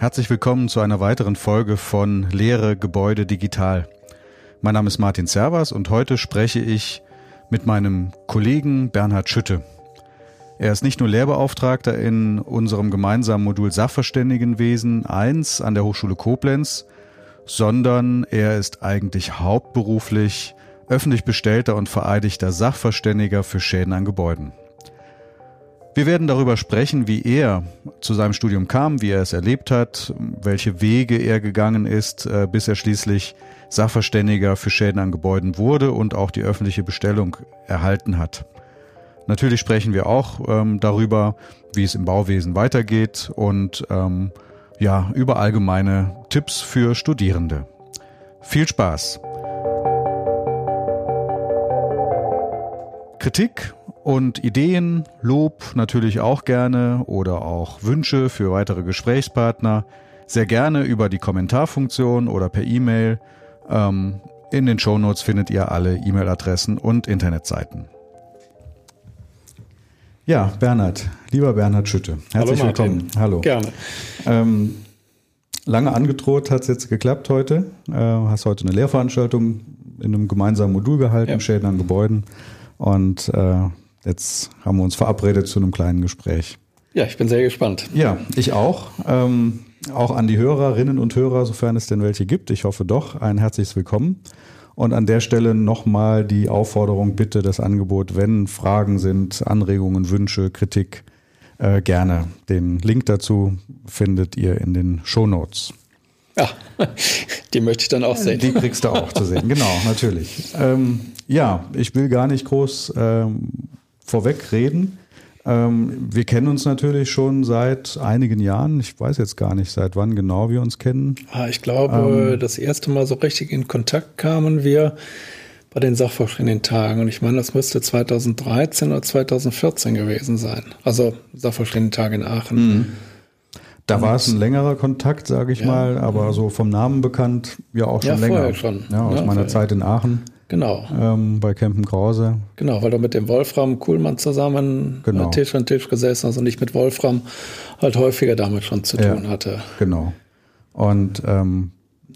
Herzlich willkommen zu einer weiteren Folge von Lehre Gebäude Digital. Mein Name ist Martin Servas und heute spreche ich mit meinem Kollegen Bernhard Schütte. Er ist nicht nur Lehrbeauftragter in unserem gemeinsamen Modul Sachverständigenwesen 1 an der Hochschule Koblenz, sondern er ist eigentlich hauptberuflich öffentlich bestellter und vereidigter Sachverständiger für Schäden an Gebäuden. Wir werden darüber sprechen, wie er zu seinem Studium kam, wie er es erlebt hat, welche Wege er gegangen ist, äh, bis er schließlich Sachverständiger für Schäden an Gebäuden wurde und auch die öffentliche Bestellung erhalten hat. Natürlich sprechen wir auch ähm, darüber, wie es im Bauwesen weitergeht und ähm, ja, über allgemeine Tipps für Studierende. Viel Spaß! Kritik und Ideen, Lob natürlich auch gerne oder auch Wünsche für weitere Gesprächspartner sehr gerne über die Kommentarfunktion oder per E-Mail. Ähm, in den Shownotes findet ihr alle E-Mail-Adressen und Internetseiten. Ja, Bernhard, lieber Bernhard Schütte, herzlich Hallo willkommen. Hallo. Gerne. Ähm, lange angedroht hat es jetzt geklappt heute. Äh, hast heute eine Lehrveranstaltung in einem gemeinsamen Modul gehalten, Ja. Schäden an Gebäuden. Und äh, jetzt haben wir uns verabredet zu einem kleinen Gespräch. Ja, ich bin sehr gespannt. Ja, ich auch. Ähm, auch an die Hörerinnen und Hörer, sofern es denn welche gibt. Ich hoffe doch. Ein herzliches Willkommen. Und an der Stelle nochmal die Aufforderung, bitte das Angebot, wenn Fragen sind, Anregungen, Wünsche, Kritik, äh, gerne. Den Link dazu findet ihr in den Shownotes. Ja, die möchte ich dann auch sehen. Die kriegst du auch zu sehen, genau, natürlich. Ähm, ja, ich will gar nicht groß ähm, vorweg reden. Ähm, wir kennen uns natürlich schon seit einigen Jahren. Ich weiß jetzt gar nicht, seit wann genau wir uns kennen. Ah, Ich glaube, Ähm. das erste Mal so richtig in Kontakt kamen wir bei den Sachverständigen-Tagen. Und ich meine, das müsste 2013 oder 2014 gewesen sein. Also Sachverständigen-Tage in Aachen. Da war es ein längerer Kontakt, sage ich Ja. mal, aber so vom Namen bekannt, ja auch schon Ja, länger. vorher schon. Ja, aus Ja, meiner vorher. Zeit in Aachen Genau, ähm, bei Campen Krause. genau, weil du mit dem Wolfram Kuhlmann zusammen Genau. äh, Tisch an Tisch gesessen hast und ich mit Wolfram halt häufiger damit schon zu Ja. tun hatte. Genau. Und ähm,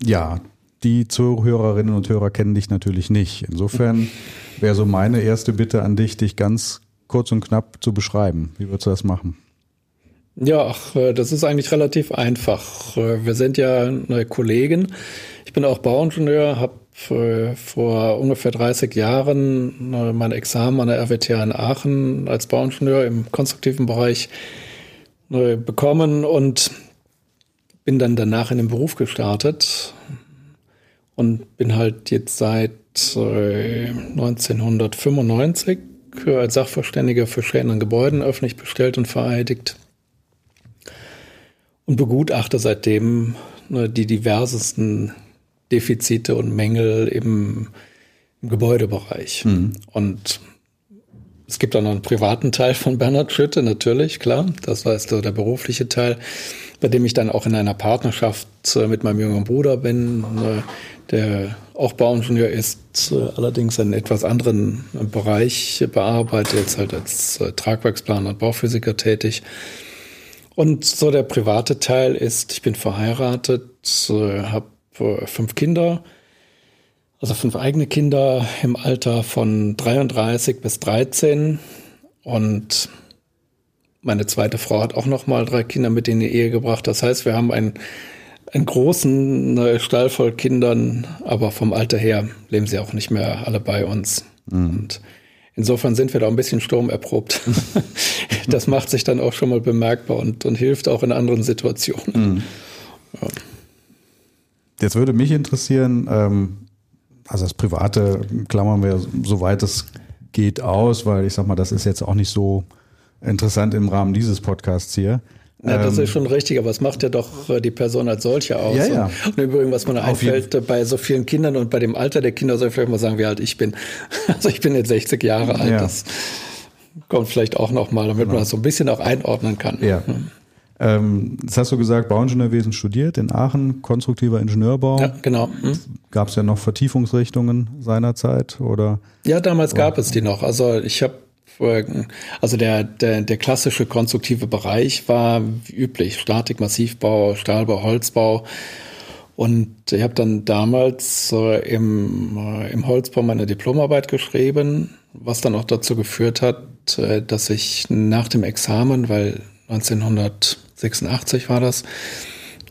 ja, die Zuhörerinnen und Hörer kennen dich natürlich nicht. Insofern wäre so meine erste Bitte an dich, dich ganz kurz und knapp zu beschreiben. Wie würdest du das machen? Ja, ach, äh, das ist eigentlich relativ einfach. Äh, Wir sind ja eine Kollegen. Ich bin auch Bauingenieur, habe vor ungefähr 30 Jahren äh, mein Examen an der RWTH in Aachen als Bauingenieur im konstruktiven Bereich äh, bekommen und bin dann danach in den Beruf gestartet und bin halt jetzt seit äh, 1995 als Sachverständiger für Schäden an Gebäuden öffentlich bestellt und vereidigt und begutachte seitdem ne, die diversesten Defizite und Mängel im, im Gebäudebereich. Und es gibt auch noch einen privaten Teil von Bernhard Schütte, natürlich, klar. Das war so der berufliche Teil, bei dem ich dann auch in einer Partnerschaft äh, mit meinem jüngeren Bruder bin, äh, der auch Bauingenieur ist, äh, allerdings einen etwas anderen Bereich bearbeitet, jetzt halt als äh, Tragwerksplaner und Bauphysiker tätig. Und so der private Teil ist, ich bin verheiratet, äh, habe äh, fünf Kinder, also fünf eigene Kinder im Alter von 33 bis 13 und meine zweite Frau hat auch noch mal drei Kinder mit in die Ehe gebracht. Das heißt, wir haben einen, einen großen äh, Stall voll Kindern, aber vom Alter her leben sie auch nicht mehr alle bei uns. Und insofern sind wir da ein bisschen sturmerprobt. das macht sich dann auch schon mal bemerkbar und, und hilft auch in anderen Situationen. Jetzt würde mich interessieren, ähm, also das Private klammern wir soweit es geht aus, weil ich sag mal, das ist jetzt auch nicht so interessant im Rahmen dieses Podcasts hier. Ja, das Ähm, ist schon richtig, aber es macht ja doch äh, die Person als solche aus. Ja, ja. Und, und im Übrigen, was mir einfällt, äh, bei so vielen Kindern und bei dem Alter der Kinder soll ich vielleicht mal sagen, wie alt ich bin. Also ich bin jetzt 60 Jahre alt. Ja. Das kommt vielleicht auch noch mal, damit man das so ein bisschen auch einordnen kann. Ja. Ähm, jetzt hast du gesagt, Bauingenieurwesen studiert in Aachen, konstruktiver Ingenieurbau. Ja, genau. Hm? Gab es ja noch Vertiefungsrichtungen seinerzeit oder? Ja, damals gab es die noch. Also ich habe Also der, der, der klassische konstruktive Bereich war wie üblich Statik, Massivbau, Stahlbau, Holzbau. Und ich habe dann damals äh, im, äh, im Holzbau meine Diplomarbeit geschrieben, was dann auch dazu geführt hat, äh, dass ich nach dem Examen, weil 1986 war das,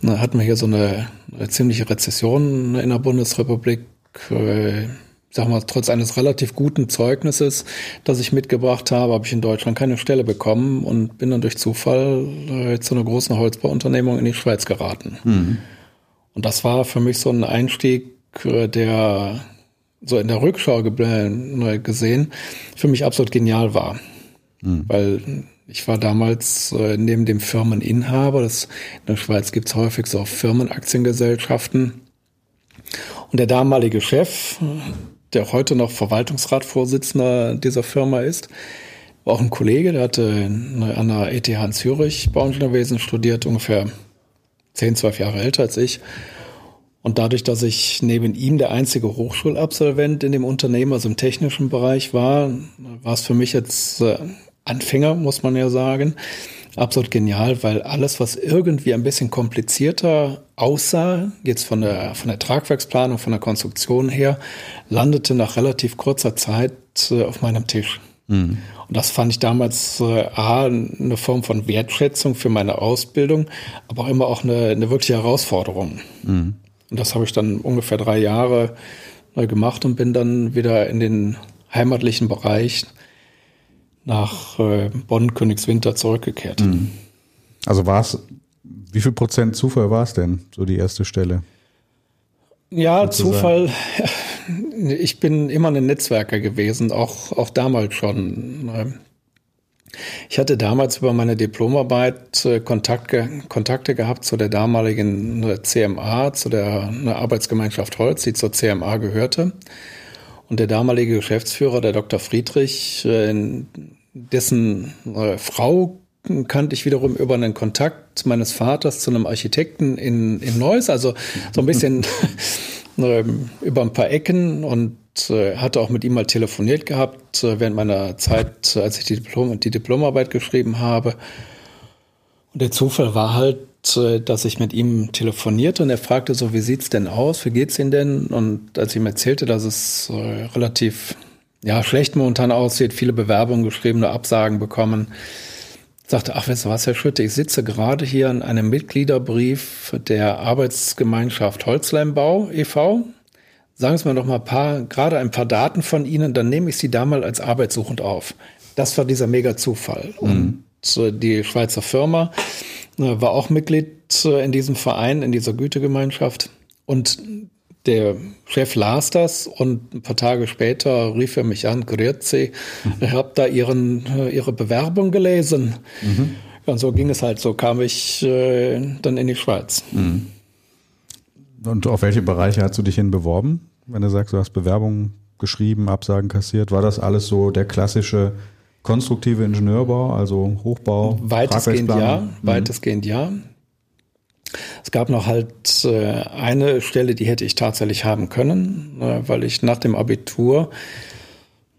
da hatten wir hier so eine, eine ziemliche Rezession in der Bundesrepublik. Sag mal, trotz eines relativ guten Zeugnisses, das ich mitgebracht habe, habe ich in Deutschland keine Stelle bekommen und bin dann durch Zufall äh, zu einer großen Holzbauunternehmung in die Schweiz geraten. Mhm. Und das war für mich so ein Einstieg, äh, der so in der Rückschau gesehen für mich absolut genial war. Mhm. Weil ich war damals äh, neben dem Firmeninhaber, das, in der Schweiz gibt es häufig so Firmenaktiengesellschaften. Und der damalige Chef, der heute noch Verwaltungsratsvorsitzender dieser Firma ist, auch ein Kollege, der hatte an der ETH in Zürich Bauingenieurwesen studiert, ungefähr 10, 12 Jahre älter als ich. Und dadurch, dass ich neben ihm der einzige Hochschulabsolvent in dem Unternehmen, also im technischen Bereich war, war es für mich jetzt äh, Anfänger, muss man ja sagen, absolut genial, weil alles, was irgendwie ein bisschen komplizierter aussah, jetzt von der, von der Tragwerksplanung, von der Konstruktion her, landete nach relativ kurzer Zeit äh, auf meinem Tisch. Mhm. Und das fand ich damals äh, A, eine Form von Wertschätzung für meine Ausbildung, aber auch immer auch eine, eine wirkliche Herausforderung. Mhm. Und das habe ich dann ungefähr drei Jahre neu gemacht und bin dann wieder in den heimatlichen Bereich nach äh, Bonn-Königswinter zurückgekehrt. Mhm. Also war es, wie viel Prozent Zufall war es denn, so die erste Stelle? Ja? Zufall. Ich bin immer ein Netzwerker gewesen, auch, auch damals schon. Ne? Ich hatte damals über meine Diplomarbeit äh, Kontakte, Kontakte gehabt zu der damaligen ne, CMA, zu der Arbeitsgemeinschaft Holz, die zur CMA gehörte. Und der damalige Geschäftsführer, der Dr. Friedrich, äh, dessen äh, Frau kannte ich wiederum über einen Kontakt meines Vaters zu einem Architekten in, in Neuss, also so ein bisschen ähm, über ein paar Ecken und äh, hatte auch mit ihm mal telefoniert gehabt während meiner Zeit, als ich die, Diplom, die Diplomarbeit geschrieben habe. Und der Zufall war halt, äh, dass ich mit ihm telefonierte und er fragte so, wie sieht's denn aus? Wie geht's Ihnen denn? Und als ich ihm erzählte, dass es äh, relativ ja, schlecht momentan aussieht, viele Bewerbungen geschrieben, nur Absagen bekommen, sagte, ach, weißt du was, Herr Schütte, ich sitze gerade hier an einem Mitgliederbrief der Arbeitsgemeinschaft Holzleimbau e.V. Sagen Sie mir doch mal ein paar, gerade ein paar Daten von Ihnen, dann nehme ich Sie da mal als arbeitssuchend auf. Das war dieser mega Zufall. Mhm. Und äh, die Schweizer Firma äh, war auch Mitglied äh, in diesem Verein, in dieser Gütegemeinschaft. Und der Chef las das und ein paar Tage später rief er mich an, Grüezi, mhm. ich habe da ihren, ihre Bewerbung gelesen. Mhm. Und so ging es halt, so kam ich äh, dann in die Schweiz. Mhm. Und auf welche Bereiche hast du dich hin beworben? Wenn du sagst, du hast Bewerbungen geschrieben, Absagen kassiert, war das alles so der klassische konstruktive Ingenieurbau, also Hochbau? Weitestgehend ja, mhm. weitestgehend ja. Es gab noch halt äh, eine Stelle, die hätte ich tatsächlich haben können, äh, weil ich nach dem Abitur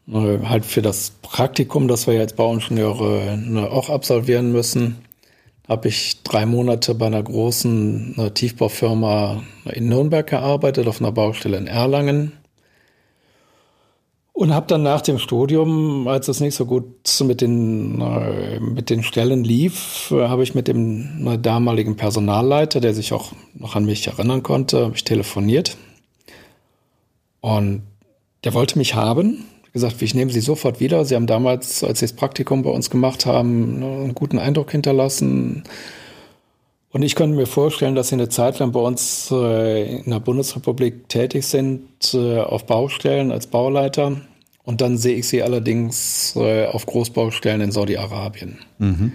äh, halt für das Praktikum, das wir jetzt Bauingenieure ne, auch absolvieren müssen, habe ich drei Monate bei einer großen äh, Tiefbaufirma in Nürnberg gearbeitet, auf einer Baustelle in Erlangen. Und habe dann nach dem Studium, als es nicht so gut mit den, äh, mit den Stellen lief, äh, habe ich mit dem äh, damaligen Personalleiter, der sich auch noch an mich erinnern konnte, habe ich telefoniert. Und der wollte mich haben. Gesagt, ich nehme Sie sofort wieder. Sie haben damals, als Sie das Praktikum bei uns gemacht haben, einen guten Eindruck hinterlassen. Und ich könnte mir vorstellen, dass Sie eine Zeit lang bei uns äh, in der Bundesrepublik tätig sind, äh, auf Baustellen als Bauleiter. Und dann sehe ich Sie allerdings äh, auf Großbaustellen in Saudi-Arabien. Mhm.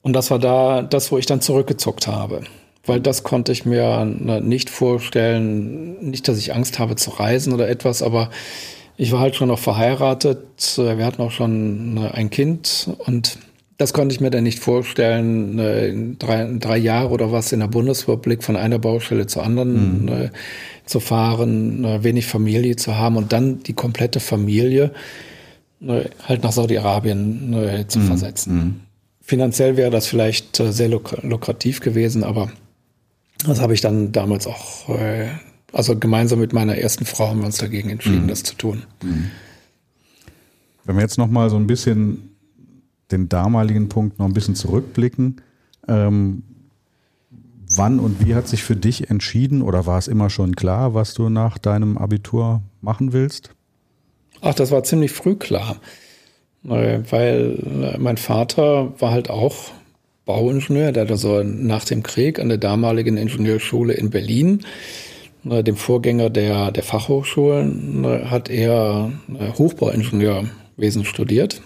Und das war da das, wo ich dann zurückgezuckt habe. Weil das konnte ich mir nicht vorstellen. Nicht, dass ich Angst habe zu reisen oder etwas, aber ich war halt schon noch verheiratet. Wir hatten auch schon ein Kind und das konnte ich mir dann nicht vorstellen, äh, drei, drei Jahre oder was in der Bundesrepublik von einer Baustelle zur anderen mhm. äh, zu fahren, äh, wenig Familie zu haben und dann die komplette Familie halt nach Saudi-Arabien zu mhm. versetzen. Mhm. Finanziell wäre das vielleicht sehr luk lukrativ gewesen, aber das habe ich dann damals auch, also gemeinsam mit meiner ersten Frau haben wir uns dagegen entschieden, mhm. das zu tun. Mhm. Wenn wir jetzt noch mal so ein bisschen den damaligen Punkt noch ein bisschen zurückblicken, ähm, wann und wie hat sich für dich entschieden oder war es immer schon klar, was du nach deinem Abitur machen willst? Ach, das war ziemlich früh klar, weil mein Vater war halt auch Bauingenieur, der hat also nach dem Krieg an der damaligen Ingenieurschule in Berlin, dem Vorgänger der, der Fachhochschulen, hat er Hochbauingenieurwesen studiert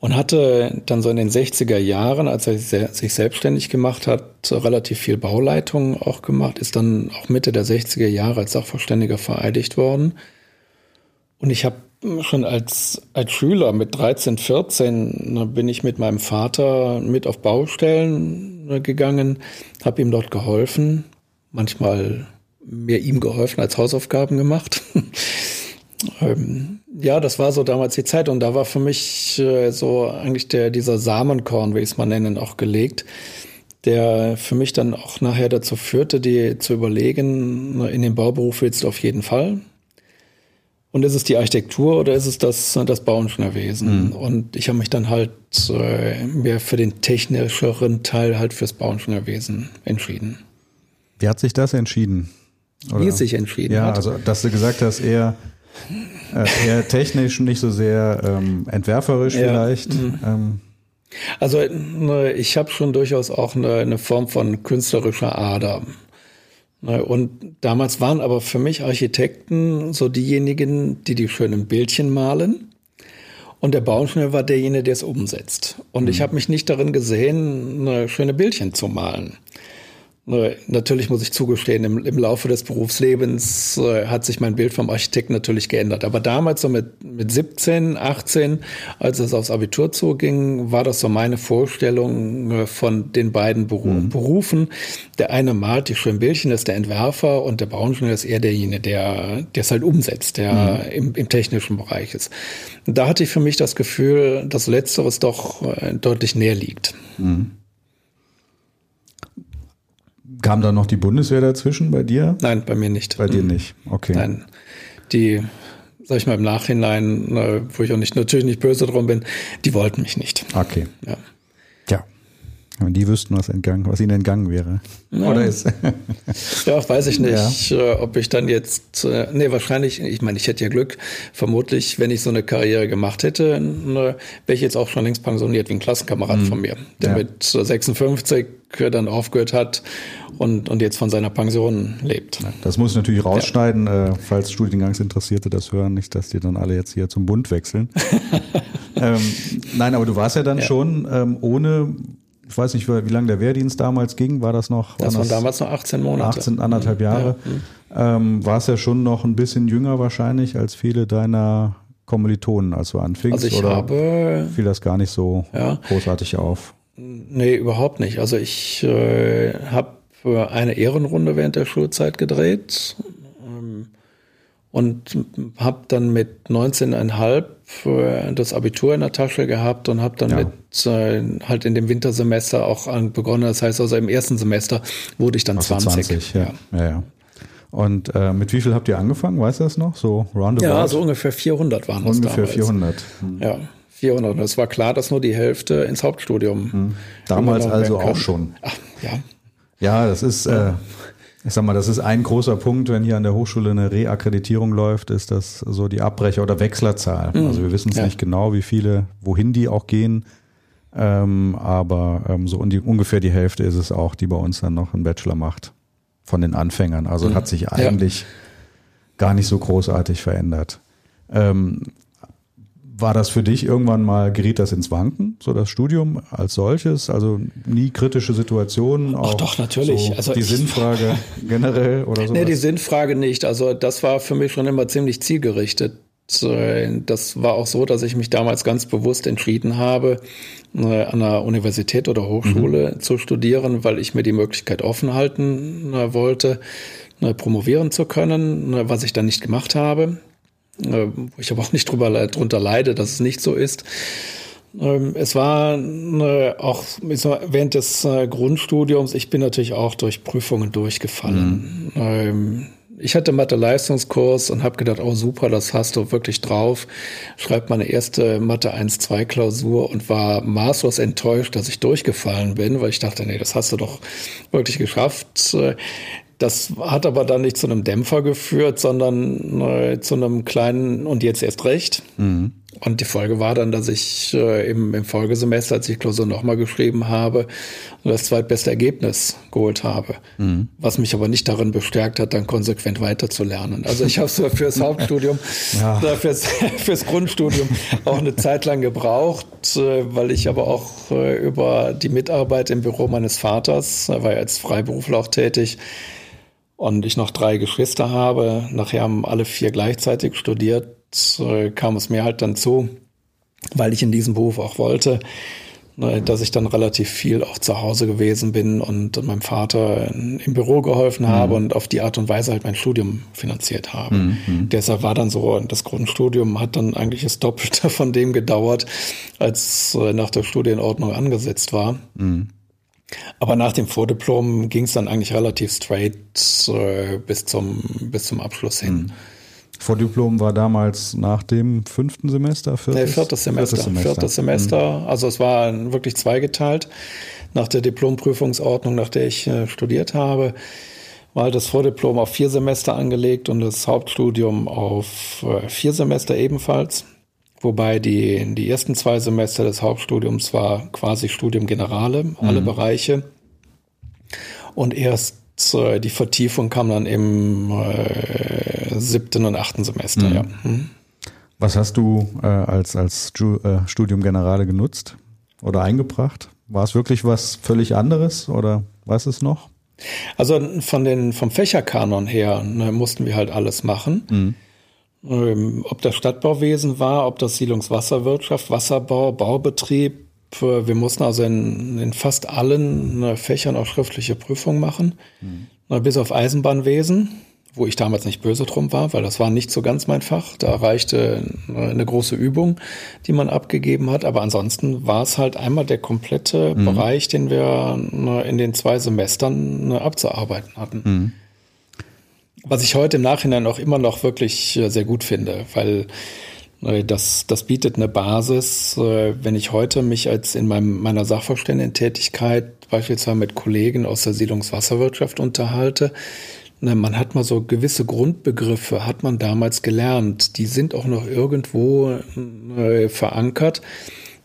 und hatte dann so in den 60er Jahren, als er sich selbstständig gemacht hat, relativ viel Bauleitung auch gemacht, ist dann auch Mitte der 60er Jahre als Sachverständiger vereidigt worden. Und ich habe schon als, als Schüler mit 13, 14 bin ich mit meinem Vater mit auf Baustellen gegangen, habe ihm dort geholfen, manchmal mehr ihm geholfen als Hausaufgaben gemacht. Ähm, ja, das war so damals die Zeit und da war für mich äh, so eigentlich der, dieser Samenkorn, wie ich es mal nennen, auch gelegt, der für mich dann auch nachher dazu führte, die zu überlegen, in den Bauberuf willst du auf jeden Fall. Und ist es die Architektur oder ist es das, das Bauingenieurwesen? Mhm. Und ich habe mich dann halt äh, mehr für den technischeren Teil halt fürs Bauingenieurwesen entschieden. Wie hat sich das entschieden? Oder? Wie es sich entschieden ja, hat? Ja, also dass du gesagt hast, eher äh, eher technisch, nicht so sehr ähm, entwerferisch ja. vielleicht. Mhm. Ähm. Also ne, ich habe schon durchaus auch eine, eine, Form von künstlerischer Ader. Ne, und damals waren aber für mich Architekten so diejenigen, die die schönen Bildchen malen. Und der Bauingenieur war derjenige, der es umsetzt. Und mhm. ich habe mich nicht darin gesehen, ne, schöne Bildchen zu malen. Natürlich muss ich zugestehen, im, im Laufe des Berufslebens äh, hat sich mein Bild vom Architekten natürlich geändert. Aber damals, so mit, mit 17, 18, als es aufs Abitur zuging, war das so meine Vorstellung äh, von den beiden Beru mhm. Berufen. Der eine malt die schönen Bildchen, ist der Entwerfer und der Bauingenieur ist eher derjenige, der es halt umsetzt, der mhm. im, im technischen Bereich ist. Da hatte ich für mich das Gefühl, dass Letzteres doch äh, deutlich näher liegt. Mhm. Kam da noch die Bundeswehr dazwischen bei dir? Nein, bei mir nicht. Bei dir mhm. nicht, okay. Nein, die, sag ich mal im Nachhinein, wo ich auch nicht natürlich nicht böse drum bin, die wollten mich nicht. Okay. Ja. Wenn die wüssten, was entgangen, was ihnen entgangen wäre. Ja. Oder ist. ja, weiß ich nicht, ja. Äh, ob ich dann jetzt, äh, nee, wahrscheinlich, ich meine, ich hätte ja Glück, vermutlich, wenn ich so eine Karriere gemacht hätte, wäre ich jetzt auch schon längst pensioniert, wie ein Klassenkamerad mhm. von mir, der ja. mit 56 dann aufgehört hat und, und jetzt von seiner Pension lebt. Das muss ich natürlich rausschneiden, ja. äh, falls Studiengangsinteressierte das hören, nicht, dass die dann alle jetzt hier zum Bund wechseln. ähm, nein, aber du warst ja dann ja. schon ähm, ohne, ich weiß nicht, wie lange der Wehrdienst damals ging, war das noch? Das waren damals noch 18 Monate. 18, anderthalb Jahre. Ja. Ähm, warst ja schon noch ein bisschen jünger wahrscheinlich als viele deiner Kommilitonen, als du anfingst? Also ich oder habe, fiel das gar nicht so ja, großartig auf? Nee, überhaupt nicht. Also ich äh, habe eine Ehrenrunde während der Schulzeit gedreht ähm, und habe dann mit 19,5 äh, das Abitur in der Tasche gehabt und habe dann ja. mit äh, halt in dem Wintersemester auch begonnen. Das heißt also im ersten Semester wurde ich dann also 20. 20 ja. ja. ja, ja. Und äh, mit wie viel habt ihr angefangen? Weißt du das noch? So roundabout? Ja, so ungefähr 400 waren das Ungefähr damals. 400. Hm. Ja. 400. Und es war klar, dass nur die Hälfte ins Hauptstudium. Hm. Damals also auch schon. Ach, ja. Ja, das ist, äh, ich sag mal, das ist ein großer Punkt, wenn hier an der Hochschule eine Reakkreditierung läuft, ist das so die Abbrecher- oder Wechslerzahl. Mhm. Also wir wissen es ja. nicht genau, wie viele, wohin die auch gehen. Ähm, aber ähm, so die, ungefähr die Hälfte ist es auch, die bei uns dann noch einen Bachelor macht von den Anfängern. Also mhm. hat sich eigentlich ja. gar nicht so großartig verändert. Ähm, war das für dich irgendwann mal, geriet das ins Wanken, so das Studium als solches? Also nie kritische Situationen? Ach doch, natürlich. So also die Sinnfrage generell oder so? Nee, die Sinnfrage nicht. Also das war für mich schon immer ziemlich zielgerichtet. Das war auch so, dass ich mich damals ganz bewusst entschieden habe, äh, an einer Universität oder Hochschule mhm. zu studieren, weil ich mir die Möglichkeit offen halten äh, wollte, äh, promovieren zu können, was ich dann nicht gemacht habe. Äh, wo ich aber auch nicht drüber, drunter leide, dass es nicht so ist. Ähm, es war äh, auch während des äh, Grundstudiums, ich bin natürlich auch durch Prüfungen durchgefallen. Mhm. Ähm, ich hatte Mathe-Leistungskurs und habe gedacht, oh super, das hast du wirklich drauf. Schreib meine erste Mathe 1-2-Klausur und war maßlos enttäuscht, dass ich durchgefallen bin, weil ich dachte, nee, das hast du doch wirklich geschafft. Das hat aber dann nicht zu einem Dämpfer geführt, sondern äh, zu einem kleinen und jetzt erst recht. Mhm. Und die Folge war dann, dass ich äh, im, im Folgesemester, als ich Klausur nochmal geschrieben habe, das zweitbeste Ergebnis geholt habe. Mhm. Was mich aber nicht darin bestärkt hat, dann konsequent weiterzulernen. Also ich habe es fürs Hauptstudium, ja. fürs, fürs Grundstudium auch eine Zeit lang gebraucht, äh, weil ich aber auch äh, über die Mitarbeit im Büro meines Vaters, er war ja als Freiberufler auch tätig, und ich noch drei Geschwister habe. Nachher haben alle vier gleichzeitig studiert, kam es mir halt dann zu, weil ich in diesem Beruf auch wollte, ne, dass ich dann relativ viel auch zu Hause gewesen bin und meinem Vater im Büro geholfen mhm. habe und auf die Art und Weise halt mein Studium finanziert habe. Mhm. mhm. Deshalb war dann so, das Grundstudium hat dann eigentlich das Doppelte von dem gedauert, als äh, nach der Studienordnung angesetzt war. Mhm. Aber nach dem Vordiplom ging es dann eigentlich relativ straight äh, bis, zum, bis zum Abschluss hin. Mhm. Vordiplom war damals nach dem fünften Semester? Viertes, nee, viertes Semester. Viertes Semester. Viertes Semester. Mhm. Also es war wirklich zweigeteilt. Nach der Diplomprüfungsordnung, nach der ich äh, studiert habe, war das Vordiplom auf vier Semester angelegt und das Hauptstudium auf äh, vier Semester ebenfalls. Wobei die, die ersten zwei Semester des Hauptstudiums war quasi Studium Generale, alle mhm. Bereiche. Und erst äh, die Vertiefung kam dann im äh, siebten und achten Semester, mhm. ja. Mhm. Was hast du äh, als, als äh, Studium Generale genutzt oder eingebracht? War es wirklich was völlig anderes oder weiß es noch? Also von den, vom Fächerkanon her ne, mussten wir halt alles machen. Ähm, ob das Stadtbauwesen war, ob das Siedlungswasserwirtschaft, Wasserbau, Baubetrieb. Wir mussten also in, in fast allen ne, Fächern auch schriftliche Prüfungen machen, mhm. bis auf Eisenbahnwesen, wo ich damals nicht böse drum war, weil das war nicht so ganz mein Fach. Da reichte eine große Übung, die man abgegeben hat. Aber ansonsten war es halt einmal der komplette mhm. Bereich, den wir ne, in den zwei Semestern abzuarbeiten hatten. Mhm. Was ich heute im Nachhinein auch immer noch wirklich äh, sehr gut finde, weil äh, das, das bietet eine Basis, äh, wenn ich heute mich als in meinem, meiner Sachverständigentätigkeit beispielsweise mit Kollegen aus der Siedlungswasserwirtschaft unterhalte. Man hat mal so gewisse Grundbegriffe, hat man damals gelernt. Die sind auch noch irgendwo verankert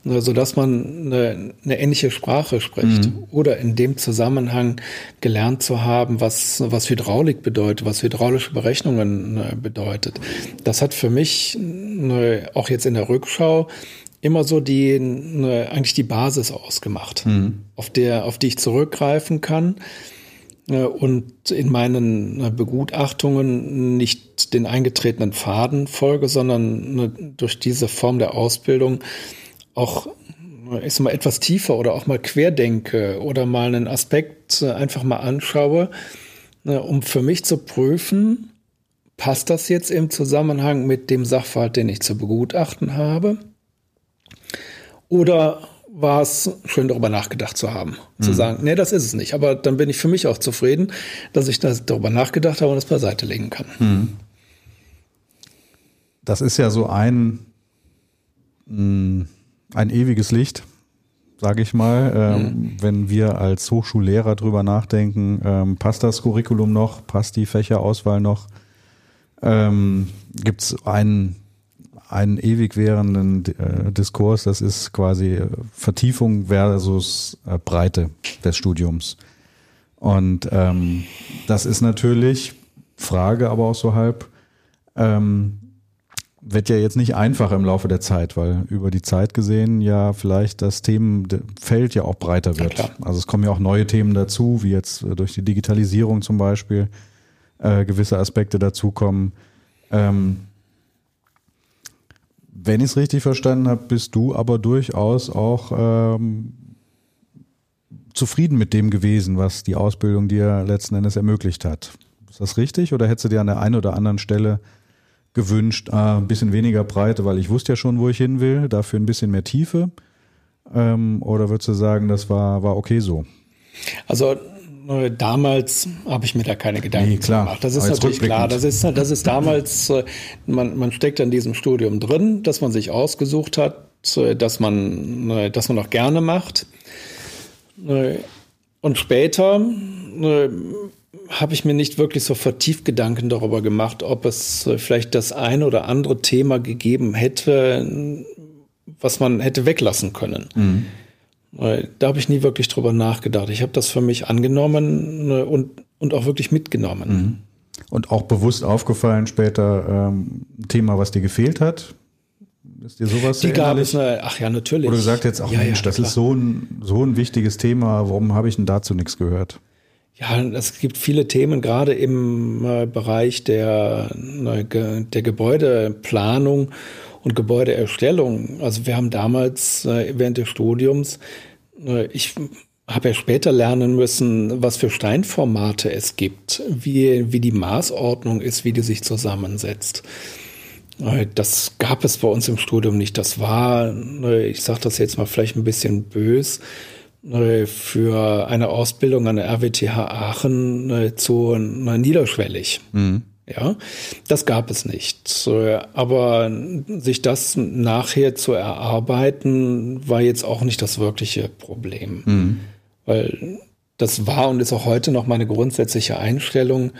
so dass man eine, eine ähnliche Sprache spricht mhm. oder in dem Zusammenhang gelernt zu haben, was, was Hydraulik bedeutet, was hydraulische Berechnungen äh, bedeutet. Das hat für mich ne, auch jetzt in der Rückschau immer so die ne, eigentlich die Basis ausgemacht, mhm. auf der auf die ich zurückgreifen kann äh, und in meinen äh, Begutachtungen nicht den eingetretenen Faden folge, sondern ne, durch diese Form der Ausbildung auch ist mal etwas tiefer oder auch mal querdenke oder mal einen Aspekt äh, einfach mal anschaue, ne, um für mich zu prüfen, passt das jetzt im Zusammenhang mit dem Sachverhalt, den ich zu begutachten habe? Oder war es schön darüber nachgedacht zu haben, mhm. zu sagen, nee, das ist es nicht. Aber dann bin ich für mich auch zufrieden, dass ich das darüber nachgedacht habe und das beiseite legen kann. Mhm. Das ist ja so ein mh, mm, ein ewiges Licht, sage ich mal. Ähm, mhm. Wenn wir als Hochschullehrer drüber nachdenken, ähm, passt das Curriculum noch, passt die Fächerauswahl noch? Ähm, Gibt es einen, einen ewig währenden äh, Diskurs, das ist quasi Vertiefung versus äh, Breite des Studiums. Und ähm, das ist natürlich Frage, aber auch so halb, ähm, wird ja jetzt nicht einfach im Laufe der Zeit, weil über die Zeit gesehen ja vielleicht das Themenfeld ja auch breiter wird. Ja, also es kommen ja auch neue Themen dazu, wie jetzt äh, durch die Digitalisierung zum Beispiel äh, gewisse Aspekte dazukommen. Ähm, wenn ich es richtig verstanden habe, bist du aber durchaus auch ähm, zufrieden mit dem gewesen, was die Ausbildung dir letzten Endes ermöglicht hat. Ist das richtig oder hättest du dir an der einen oder anderen Stelle gewünscht, ah, ein bisschen weniger Breite, weil ich wusste ja schon, wo ich hin will, dafür ein bisschen mehr Tiefe? Ähm, oder würdest du sagen, das war, war okay so? Also äh, damals habe ich mir da keine Gedanken nee, klar. gemacht. Das ist natürlich klar. Das ist, das ist damals, äh, man, man steckt in diesem Studium drin, dass man sich ausgesucht hat, äh, dass man, dass man auch gerne macht. Und später habe ich mir nicht wirklich so vertieft Gedanken darüber gemacht, ob es vielleicht das eine oder andere Thema gegeben hätte, was man hätte weglassen können. Mhm. Da habe ich nie wirklich drüber nachgedacht. Ich habe das für mich angenommen äh, und, und auch wirklich mitgenommen. Mhm. Und auch bewusst aufgefallen später ähm, Thema, was dir gefehlt hat? Ist dir sowas Die gab es, ne, ach ja, natürlich. Oder du sagst jetzt auch, ja, Mensch, ja, das klar. ist so ein, so ein wichtiges Thema, warum habe ich denn dazu nichts gehört? Ja, es gibt viele Themen, gerade im äh, Bereich der, der Gebäudeplanung und Gebäudeerstellung. Also wir haben damals äh, während des Studiums, äh, ich habe ja später lernen müssen, was für Steinformate es gibt, wie, wie die Maßordnung ist, wie die sich zusammensetzt. Das gab es bei uns im Studium nicht. Das war, ich sage das jetzt mal vielleicht ein bisschen bös, für eine Ausbildung an der RWTH Aachen zu niederschwellig. Mhm. Ja, das gab es nicht. Aber sich das nachher zu erarbeiten, war jetzt auch nicht das wirkliche Problem. Mhm. Weil das war und ist auch heute noch meine grundsätzliche Einstellung.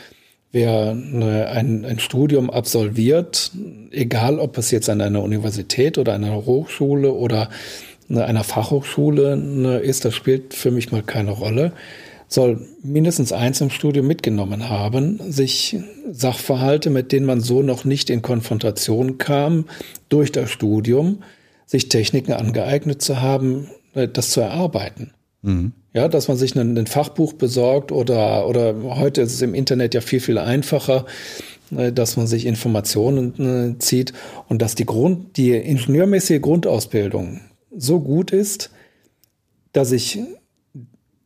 Wer ein, ein Studium absolviert, egal ob es jetzt an einer Universität oder einer Hochschule oder einer Fachhochschule ist, das spielt für mich mal keine Rolle soll mindestens eins im Studium mitgenommen haben, sich Sachverhalte, mit denen man so noch nicht in Konfrontation kam, durch das Studium, sich Techniken angeeignet zu haben, äh, das zu erarbeiten. Mhm. Ja, dass man sich ein, ein, Fachbuch besorgt oder, oder heute ist es im Internet ja viel, viel einfacher, äh, dass man sich Informationen äh, zieht und dass die Grund, die ingenieurmäßige Grundausbildung so gut ist, dass ich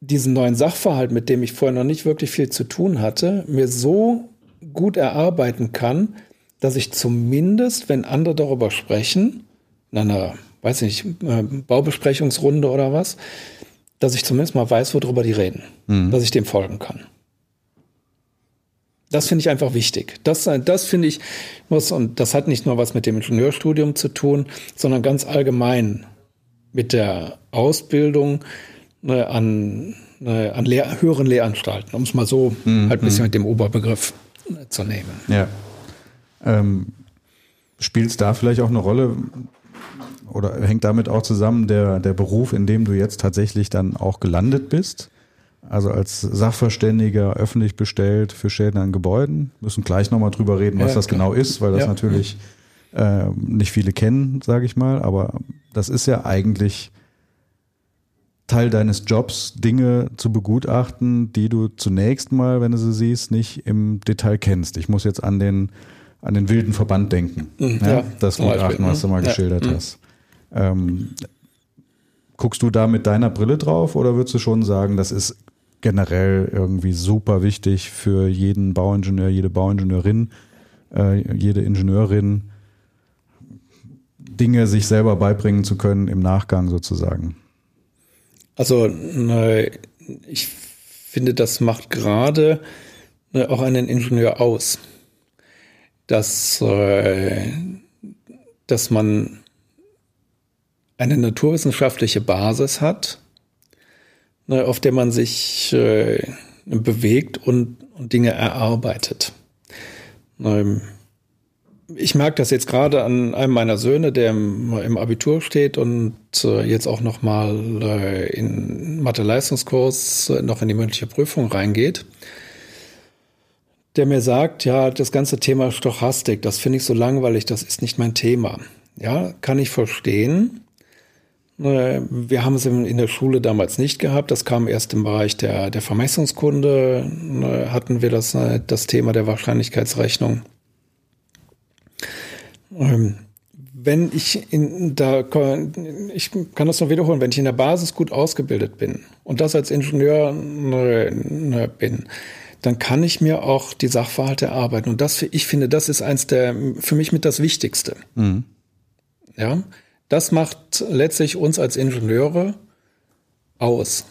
diesen neuen Sachverhalt, mit dem ich vorher noch nicht wirklich viel zu tun hatte, mir so gut erarbeiten kann, dass ich zumindest, wenn andere darüber sprechen, in einer, weiß nicht, äh, Baubesprechungsrunde oder was, dass ich zumindest mal weiß, worüber die reden, mhm. dass ich dem folgen kann. Das finde ich einfach wichtig. Das, das finde ich muss, und das hat nicht nur was mit dem Ingenieurstudium zu tun, sondern ganz allgemein mit der Ausbildung, ne, an, ne, an Lehr höheren Lehranstalten, um es mal so mhm. halt ein bisschen mhm. mit dem Oberbegriff äh, zu nehmen. Ja. Ähm, Spielt es da vielleicht auch eine Rolle oder hängt damit auch zusammen der, der Beruf, in dem du jetzt tatsächlich dann auch gelandet bist? Also als Sachverständiger öffentlich bestellt für Schäden an Gebäuden. Wir müssen gleich nochmal drüber reden, was ja, das klar. genau ist, weil das ja. natürlich äh, nicht viele kennen, sage ich mal. Aber das ist ja eigentlich Teil deines Jobs, Dinge zu begutachten, die du zunächst mal, wenn du sie siehst, nicht im Detail kennst. Ich muss jetzt an den, an den wilden Verband denken. Mhm, ja, ja, das Gutachten, was du mal ja. geschildert mhm. hast. Ähm, guckst du da mit deiner Brille drauf oder würdest du schon sagen, das ist generell irgendwie super wichtig für jeden Bauingenieur, jede Bauingenieurin, äh, jede Ingenieurin, Dinge sich selber beibringen zu können im Nachgang sozusagen? Also ne, ich finde, das macht gerade ne, auch einen Ingenieur aus, dass, äh, dass man eine naturwissenschaftliche Basis hat, ne, auf der man sich äh, bewegt und, und Dinge erarbeitet. Ich merke das jetzt gerade an einem meiner Söhne, der im, im Abitur steht und äh, jetzt auch noch mal äh, in Mathe-Leistungskurs äh, noch in die mündliche Prüfung reingeht. Der mir sagt, ja, das ganze Thema Stochastik, das finde ich so langweilig, das ist nicht mein Thema. Ja, kann ich verstehen. Äh, wir haben es in der Schule damals nicht gehabt. Das kam erst im Bereich der, der Vermessungskunde, äh, hatten wir das, äh, das Thema der Wahrscheinlichkeitsrechnung. Ähm, wenn ich in da ich kann das noch wiederholen, wenn ich in der Basis gut ausgebildet bin und das als Ingenieur ne, ne, bin, dann kann ich mir auch die Sachverhalte erarbeiten. Und das, ich finde, das ist eins der, für mich mit das Wichtigste. Mhm. Ja, das macht letztlich uns als Ingenieure aus.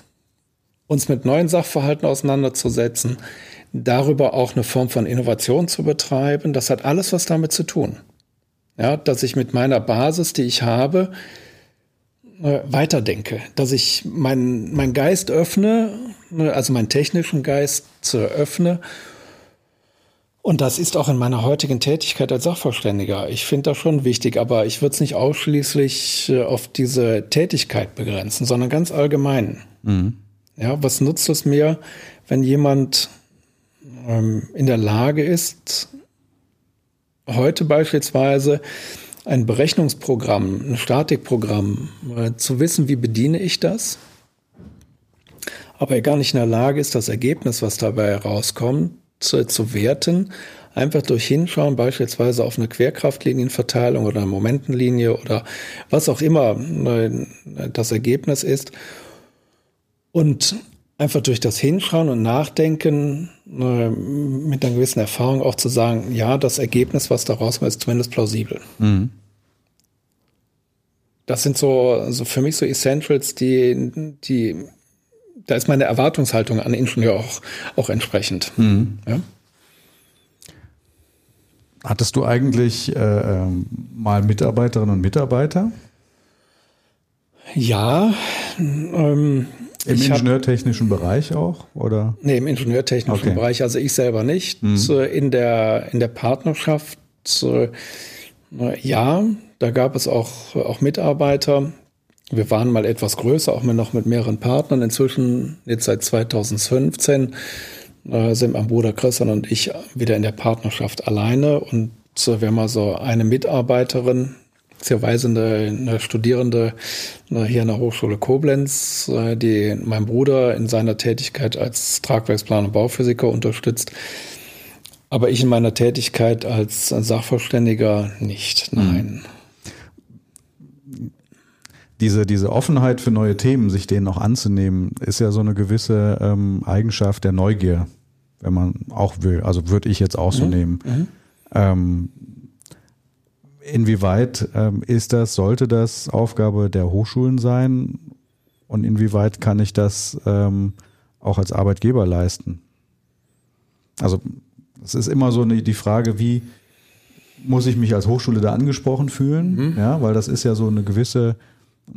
Uns mit neuen Sachverhalten auseinanderzusetzen, darüber auch eine Form von Innovation zu betreiben, das hat alles was damit zu tun. Ja, dass ich mit meiner Basis, die ich habe, äh, weiterdenke, dass ich meinen mein Geist öffne, ne, also meinen technischen Geist öffne. Und das ist auch in meiner heutigen Tätigkeit als Sachverständiger. Ich finde das schon wichtig, aber ich würde es nicht ausschließlich äh, auf diese Tätigkeit begrenzen, sondern ganz allgemein. Mhm. Ja, was nutzt es mir, wenn jemand ähm, in der Lage ist, heute beispielsweise ein Berechnungsprogramm, ein Statikprogramm, äh, zu wissen, wie bediene ich das, aber er gar nicht in der Lage ist, das Ergebnis, was dabei herauskommt, zu, zu werten, einfach durch Hinschauen, beispielsweise auf eine Querkraftlinienverteilung oder eine Momentenlinie oder was auch immer äh, das Ergebnis ist. Und einfach durch das Hinschauen und Nachdenken äh, mit einer gewissen Erfahrung auch zu sagen, ja, das Ergebnis, was da rauskommt, ist zumindest plausibel. Mhm. Das sind so, so für mich so Essentials, die, die, da ist meine Erwartungshaltung an Ingenieur auch, auch entsprechend. Mhm. Ja? Hattest du eigentlich äh, ähm, mal Mitarbeiterinnen und Mitarbeiter? Ja, ähm, im ich ingenieurtechnischen hab, Bereich auch, oder? Nee, im ingenieurtechnischen okay. Bereich, also ich selber nicht. Hm. In der, in der Partnerschaft, ja, da gab es auch, auch Mitarbeiter. Wir waren mal etwas größer, auch noch mit mehreren Partnern. Inzwischen, jetzt seit 2015, sind mein Bruder Christian und ich wieder in der Partnerschaft alleine. Und wir haben mal so eine Mitarbeiterin, beziehungsweise eine, eine Studierende hier an der Hochschule Koblenz, äh, die mein Bruder in seiner Tätigkeit als Tragwerksplan- und Bauphysiker unterstützt. Aber ich in meiner Tätigkeit als Sachverständiger nicht, hm. nein. Diese, diese Offenheit für neue Themen, sich denen auch anzunehmen, ist ja so eine gewisse ähm, Eigenschaft der Neugier, wenn man auch will. Also würde ich jetzt auch so mhm. nehmen. Mhm. Ähm, inwieweit ähm, ist das, sollte das Aufgabe der Hochschulen sein und inwieweit kann ich das ähm, auch als Arbeitgeber leisten? Also es ist immer so eine, die Frage, wie muss ich mich als Hochschule da angesprochen fühlen? Mhm. Ja, weil das ist ja so eine gewisse,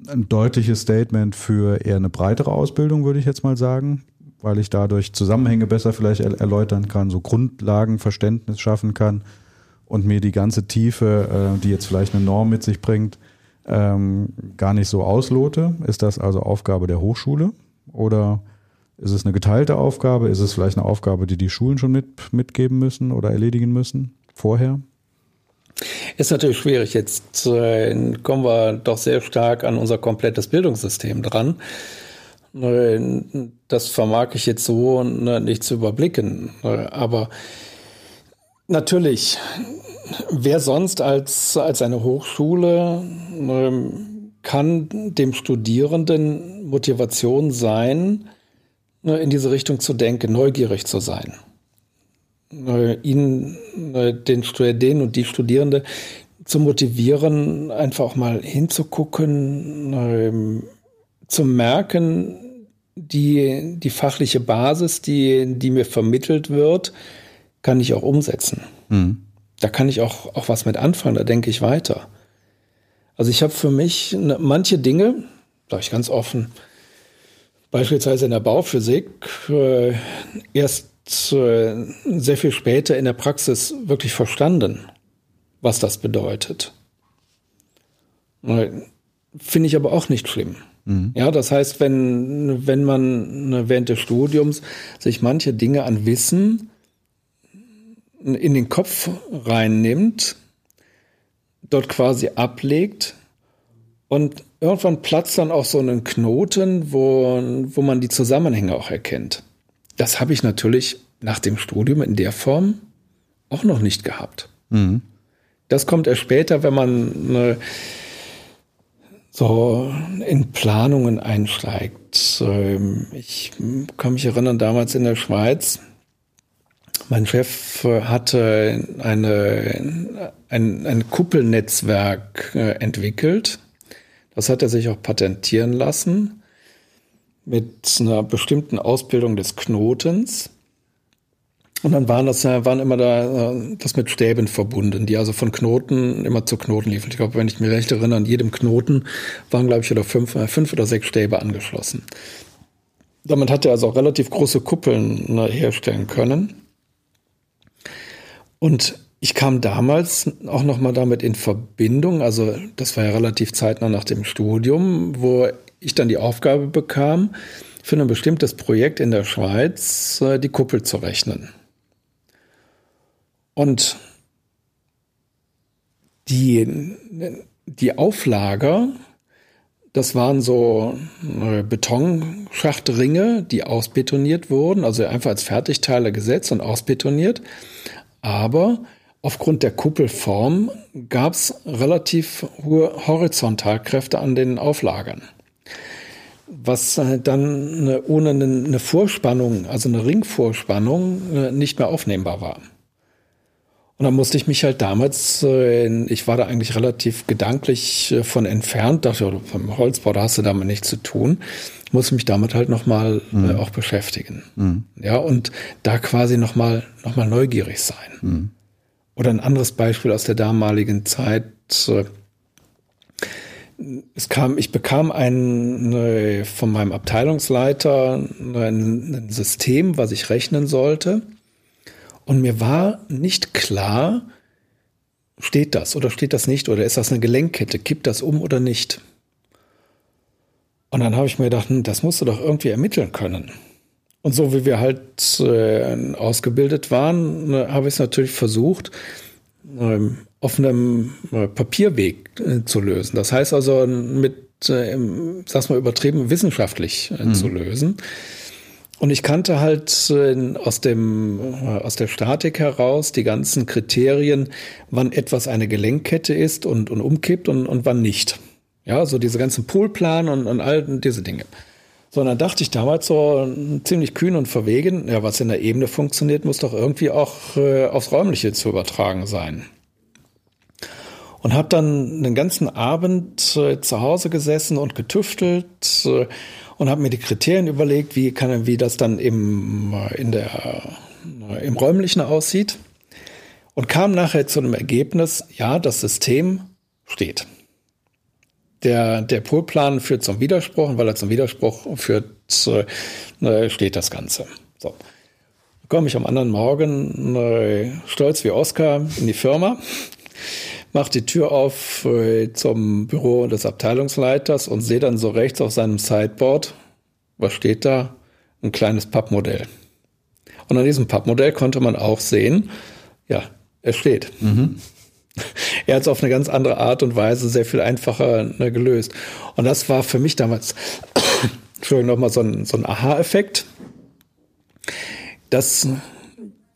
ein deutliches Statement für eher eine breitere Ausbildung, würde ich jetzt mal sagen, weil ich dadurch Zusammenhänge besser vielleicht erläutern kann, so Grundlagenverständnis schaffen kann und mir die ganze Tiefe, äh, die jetzt vielleicht eine Norm mit sich bringt, ähm, gar nicht so auslote. Ist das also Aufgabe der Hochschule oder ist es eine geteilte Aufgabe? Ist es vielleicht eine Aufgabe, die die Schulen schon mit, mitgeben müssen oder erledigen müssen vorher? Ist natürlich schwierig. Jetzt äh, kommen wir doch sehr stark an unser komplettes Bildungssystem dran. Äh, das vermag ich jetzt so ne, nicht zu überblicken. Äh, aber natürlich wer sonst als, als eine Hochschule ähm, kann dem Studierenden Motivation sein, ne, in diese Richtung zu denken, neugierig zu sein. Äh, ihn, äh, den, den und die Studierende zu motivieren, einfach auch mal hinzugucken, ähm, zu merken, die, die fachliche Basis, die, die mir vermittelt wird, kann ich auch umsetzen. Mhm da kann ich auch, auch was mit anfangen, da denke ich weiter. Also ich habe für mich ne, manche Dinge, sage ich ganz offen, beispielsweise in der Bauphysik, äh, erst äh, sehr viel später in der Praxis wirklich verstanden, was das bedeutet. Finde ich aber auch nicht schlimm. Mhm. Ja, das heißt, wenn, wenn man ne, während des Studiums sich manche Dinge an Wissen in den Kopf reinnimmt, dort quasi ablegt und irgendwann platzt dann auch so einen Knoten, wo, wo man die Zusammenhänge auch erkennt. Das habe ich natürlich nach dem Studium in der Form auch noch nicht gehabt. Mhm. Das kommt erst später, wenn man eine, so in Planungen einsteigt. Ähm, ich kann mich erinnern, damals in der Schweiz, Mein Chef hatte eine, ein, ein Kuppelnetzwerk entwickelt. Das hat er sich auch patentieren lassen mit einer bestimmten Ausbildung des Knotens. Und dann waren das waren immer da das mit Stäben verbunden, die also von Knoten immer zu Knoten liefen. Ich glaube, wenn ich mich recht erinnere, an jedem Knoten waren, glaube ich, oder fünf, fünf oder sechs Stäbe angeschlossen. Damit hat er also auch relativ große Kuppeln ne, herstellen können. Und ich kam damals auch noch mal damit in Verbindung, also das war ja relativ zeitnah nach dem Studium, wo ich dann die Aufgabe bekam, für ein bestimmtes Projekt in der Schweiz äh, die Kuppel zu rechnen. Und die, die Auflager, das waren so äh, Betonschachtringe, die ausbetoniert wurden, also einfach als Fertigteile gesetzt und ausbetoniert. Aber aufgrund der Kuppelform gab es relativ hohe Horizontalkräfte an den Auflagern. Was äh, dann ohne eine Vorspannung, also eine Ringvorspannung, äh, nicht mehr aufnehmbar war. Und dann musste ich mich halt damals, äh, ich war da eigentlich relativ gedanklich äh, von entfernt, dachte, vom Holzbau, da hast du damit nichts zu tun, musste mich damit halt nochmal äh, mhm. auch beschäftigen. Mhm. Ja, und da quasi nochmal noch mal neugierig sein. Mhm. Oder ein anderes Beispiel aus der damaligen Zeit. Es kam, ich bekam ein, von meinem Abteilungsleiter ein, ein System, was ich rechnen sollte. Und mir war nicht klar, steht das oder steht das nicht oder ist das eine Gelenkkette, kippt das um oder nicht. Und dann habe ich mir gedacht, hm, das musst du doch irgendwie ermitteln können. Und so wie wir halt äh, ausgebildet waren, äh, habe ich es natürlich versucht, ähm, auf einem äh, Papierweg äh, zu lösen. Das heißt also mit, äh, sag's mal übertrieben, wissenschaftlich äh, mhm. zu lösen. Und ich kannte halt aus dem, aus der Statik heraus die ganzen Kriterien, wann etwas eine Gelenkkette ist und, und umkippt und, und wann nicht. Ja, so diese ganzen Polplan und, und all diese Dinge. So, und dann dachte ich damals so ziemlich kühn und verwegen, ja, was in der Ebene funktioniert, muss doch irgendwie auch äh, aufs Räumliche zu übertragen sein. Und habe dann den ganzen Abend äh, zu Hause gesessen und getüftelt, äh, und habe mir die Kriterien überlegt, wie kann, wie das dann im, in der, im räumlichen aussieht und kam nachher zu einem Ergebnis, ja, das System steht. Der, der Polplan führt zum Widerspruch und weil er zum Widerspruch führt, äh, steht das Ganze. So. Komme ich am anderen Morgen äh, stolz wie Oscar in die Firma mache die Tür auf äh, zum Büro des Abteilungsleiters und sehe dann so rechts auf seinem Sideboard, was steht da? Ein kleines Pappmodell. Und an diesem Pappmodell konnte man auch sehen, ja, es steht. Mhm. Er hat es auf eine ganz andere Art und Weise sehr viel einfacher ne, gelöst. Und das war für mich damals, Entschuldigung, nochmal so ein, so ein Aha-Effekt. Das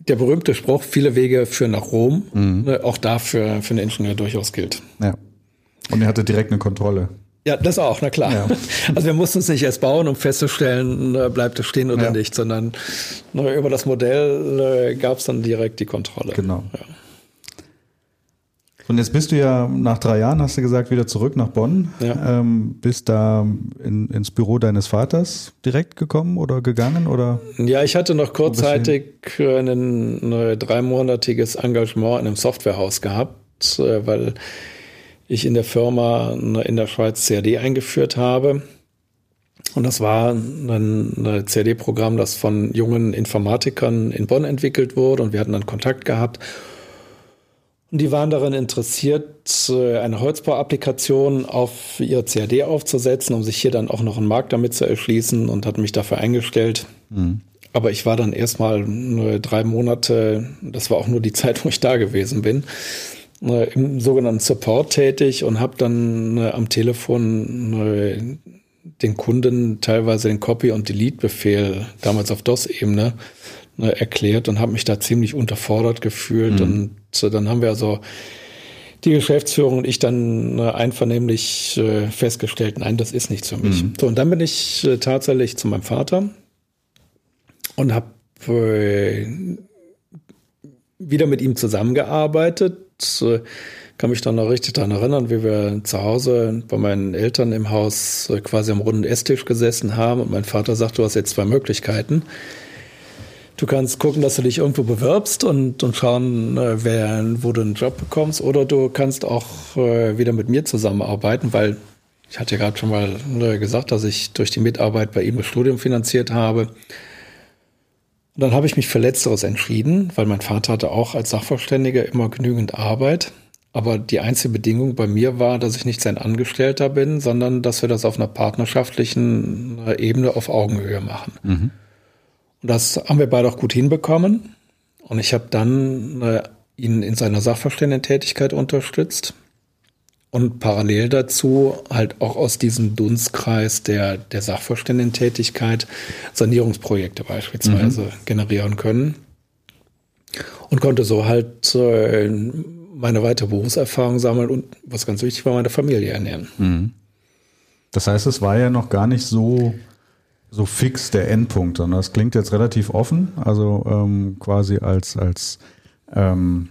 der berühmte Spruch, viele Wege führen nach Rom, mhm. Ne, auch dafür für einen Ingenieur durchaus gilt. Ja. Und er hatte direkt eine Kontrolle. Ja, das auch, na klar. Ja. Also wir mussten es nicht erst bauen, um festzustellen, ne, bleibt es stehen oder ja. nicht, sondern ne, über das Modell äh, gab es dann direkt die Kontrolle. Genau. Ja. Und jetzt bist du ja nach drei Jahren, hast du gesagt, wieder zurück nach Bonn. Ja. Ähm, bist da in, ins Büro deines Vaters direkt gekommen oder gegangen? Oder? Ja, ich hatte noch kurzzeitig ein, ein dreimonatiges Engagement in einem Softwarehaus gehabt, äh, weil ich in der Firma in der Schweiz CAD eingeführt habe. Und das war ein CAD-Programm, das von jungen Informatikern in Bonn entwickelt wurde und wir hatten dann Kontakt gehabt. Und die waren daran interessiert, äh, eine Holzbau-Applikation auf ihr CAD aufzusetzen, um sich hier dann auch noch einen Markt damit zu erschließen und hat mich dafür eingestellt. Mhm. Aber ich war dann erstmal nur drei Monate, das war auch nur die Zeit, wo ich da gewesen bin, äh, im sogenannten Support tätig und habe dann äh, am Telefon den Kunden teilweise den Copy- und Delete-Befehl, damals auf DOS-Ebene, ne, erklärt und habe mich da ziemlich unterfordert gefühlt. Mhm. Und so, dann haben wir also die Geschäftsführung und ich dann äh, einvernehmlich äh, festgestellt, nein, das ist nichts für mich. Mhm. So, und dann bin ich äh, tatsächlich zu meinem Vater und habe äh, wieder mit ihm zusammengearbeitet. Kann mich dann noch richtig daran erinnern, wie wir zu Hause bei meinen Eltern im Haus äh, quasi am runden Esstisch gesessen haben und mein Vater sagt, du hast jetzt zwei Möglichkeiten. Du kannst gucken, dass du dich irgendwo bewirbst und, und schauen, äh, wer, wo du einen Job bekommst, oder du kannst auch äh, wieder mit mir zusammenarbeiten, weil ich hatte ja gerade schon mal äh, gesagt, dass ich durch die Mitarbeit bei ihm das Studium finanziert habe. Und dann habe ich mich für Letzteres entschieden, weil mein Vater hatte auch als Sachverständiger immer genügend Arbeit. Aber die einzige Bedingung bei mir war, dass ich nicht sein Angestellter bin, sondern dass wir das auf einer partnerschaftlichen Ebene auf Augenhöhe machen. Mhm. Das haben wir beide auch gut hinbekommen. Und ich habe dann äh, ihn in seiner Sachverständigentätigkeit unterstützt und parallel dazu halt auch aus diesem Dunstkreis der, der Sachverständigentätigkeit Sanierungsprojekte beispielsweise mhm. generieren können. Und konnte so halt äh, meine weitere Berufserfahrung sammeln und was ganz wichtig war, meine Familie ernähren. Mhm. Das heißt, es war ja noch gar nicht so, so fix der Endpunkt, sondern das klingt jetzt relativ offen, also ähm, quasi als, als ähm,